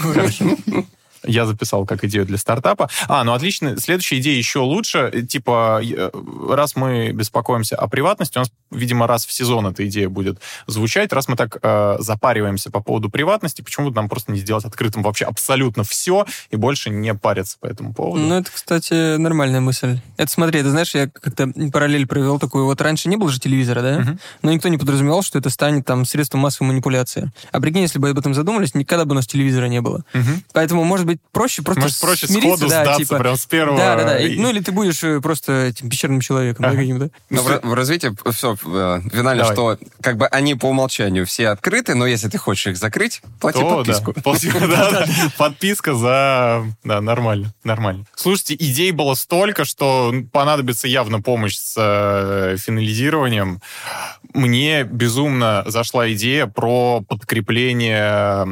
я записал как идею для стартапа. А, ну отлично. Следующая идея еще лучше. Типа, э, раз мы беспокоимся о приватности, у нас, видимо, раз в сезон эта идея будет звучать. Раз мы так э, запариваемся по поводу приватности, почему бы нам просто не сделать открытым вообще абсолютно все и больше не париться по этому поводу? Ну, это, кстати, нормальная мысль. Это, смотри, ты знаешь, я как-то параллель провел такую. Вот раньше не было же телевизора, да? Uh-huh. Но никто не подразумевал, что это станет там средством массовой манипуляции. А прикинь, если бы об этом задумались, никогда бы у нас телевизора не было. Uh-huh. Поэтому, может быть, проще просто Может, проще смириться, сходу да, сдаться типа, прям с первого. Да, да, да. И, ну, или ты будешь э, просто этим пещерным человеком, ага. да, каким-то. Но в, в развитии все э, финально, Давай. что как бы они по умолчанию все открыты, но если ты хочешь их закрыть, плати То, подписку. [laughs] Да. Подписка за... Да, нормально, нормально. Слушайте, идей было столько, что понадобится явно помощь с э, финализированием. Мне безумно зашла идея про подкрепление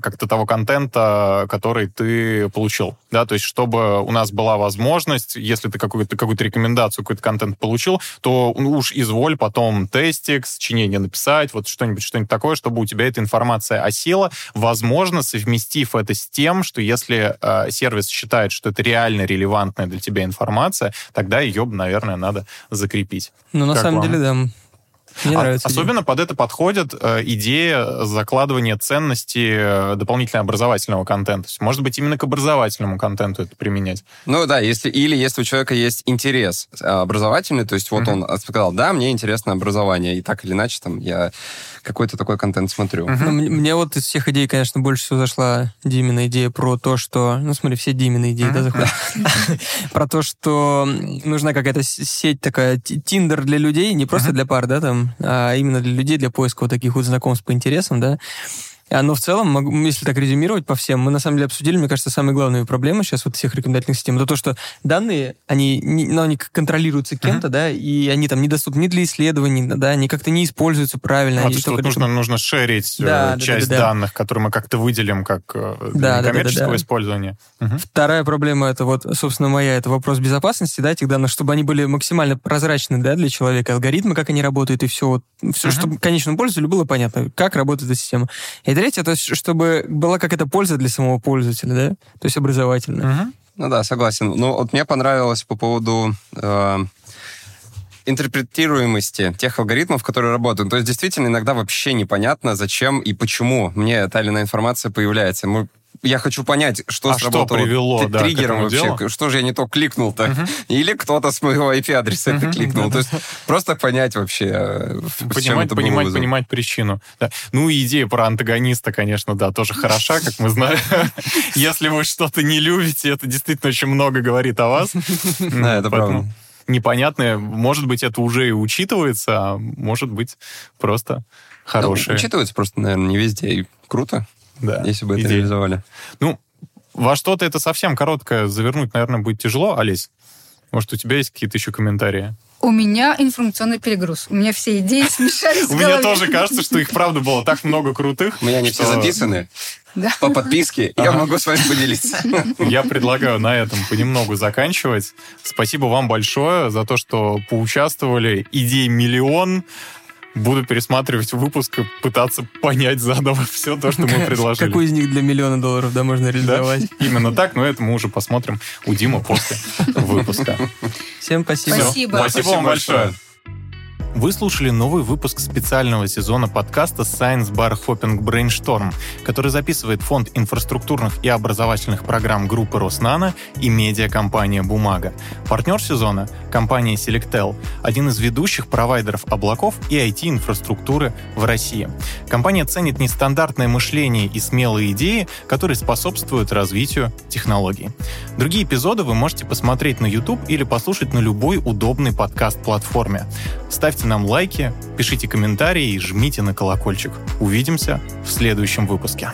как-то того контента, который ты получил. Да, то есть, чтобы у нас была возможность, если ты какую-то какую рекомендацию, какой-то контент получил, то ну, уж изволь потом тестик, сочинение написать, вот что-нибудь, что-нибудь такое, чтобы у тебя эта информация осела, возможно, совместив это с тем, что если э, сервис считает, что это реально релевантная для тебя информация, тогда ее, наверное, надо закрепить. Ну, на как самом вам? деле, да. Мне а, нравится. Особенно идея. под это подходит э, идея закладывания ценности э, дополнительного образовательного контента. Может быть, именно к образовательному контенту это применять. Ну да, если или если у человека есть интерес э, образовательный, то есть вот mm-hmm. он сказал, да, мне интересно образование, и так или иначе там я какой-то такой контент смотрю. Mm-hmm. Ну, мне, мне вот из всех идей, конечно, больше всего зашла Димина идея про то, что... Ну, смотри, все Димины идеи, да, заходят? [laughs] Про то, что нужна какая-то сеть такая, тиндер для людей, не просто для пар, да, там, а именно для людей, для поиска вот таких вот знакомств по интересам, да. А, но в целом, если так резюмировать по всем, мы на самом деле обсудили, мне кажется, самые главные проблемы сейчас вот всех рекомендательных систем, это то, что данные, они, ну, они контролируются кем-то, uh-huh. да, и они там недоступны ни для исследований, да, они как-то не используются правильно. А, то, что нужно, нужно шерить э, да, часть да, да, да. данных, которые мы как-то выделим как э, для да, коммерческого да, да. использования. Uh-huh. Вторая проблема, это вот, собственно, моя, это вопрос безопасности, да, этих данных, чтобы они были максимально прозрачны, да, для человека, алгоритмы, как они работают, и все, вот, все, uh-huh. чтобы конечному пользователю было понятно, как работает эта система. И третье, то есть, чтобы была какая-то польза для самого пользователя, да? То есть образовательная. Угу. Ну да, согласен. Ну вот мне понравилось по поводу э, интерпретируемости тех алгоритмов, которые работают. То есть действительно иногда вообще непонятно, зачем и почему мне та или иная информация появляется. Мы я хочу понять, что а сработало что привело, да, триггером вообще. Делу? Что же я не то кликнул-то? Угу. Или кто-то с моего IP-адреса угу. это кликнул. То есть просто понять вообще, э, понимать, понимать, понимать причину. Да. Ну и идея про антагониста, конечно, да, тоже хороша, как мы знаем. [laughs] Если вы что-то не любите, это действительно очень много говорит о вас. [laughs] Да, это правда непонятное. Может быть, это уже и учитывается, а может быть, просто хорошее. Ну, учитывается просто, наверное, не везде. И круто. Да. Если бы это идея. реализовали. Ну, во что-то это совсем короткое завернуть, наверное, будет тяжело, Олесь. Может, у тебя есть какие-то еще комментарии? У меня информационный перегруз. У меня все идеи [laughs] смешались У меня тоже кажется, что их, правда, было так много крутых. У меня они все записаны. По подписке я могу с вами поделиться. [laughs] Я предлагаю на этом понемногу заканчивать. Спасибо вам большое за то, что поучаствовали. Идей миллион буду пересматривать выпуск и пытаться понять заново [laughs] все то, что мы предложили. Какой из них для миллиона долларов, да, можно реализовать? Да, [laughs] именно так, но это мы уже посмотрим у Димы после [laughs] выпуска. Всем спасибо. Спасибо. Спасибо вам большое. Вы слушали новый выпуск специального сезона подкаста Science Bar Hopping Brainstorm, который записывает Фонд инфраструктурных и образовательных программ группы Роснана и медиакомпания «Бумага». Партнер сезона — компания Selectel, один из ведущих провайдеров облаков и IT-инфраструктуры в России. Компания ценит нестандартное мышление и смелые идеи, которые способствуют развитию технологий. Другие эпизоды вы можете посмотреть на YouTube или послушать на любой удобной подкаст-платформе. Ставьте нам лайки, пишите комментарии и жмите на колокольчик. Увидимся в следующем выпуске.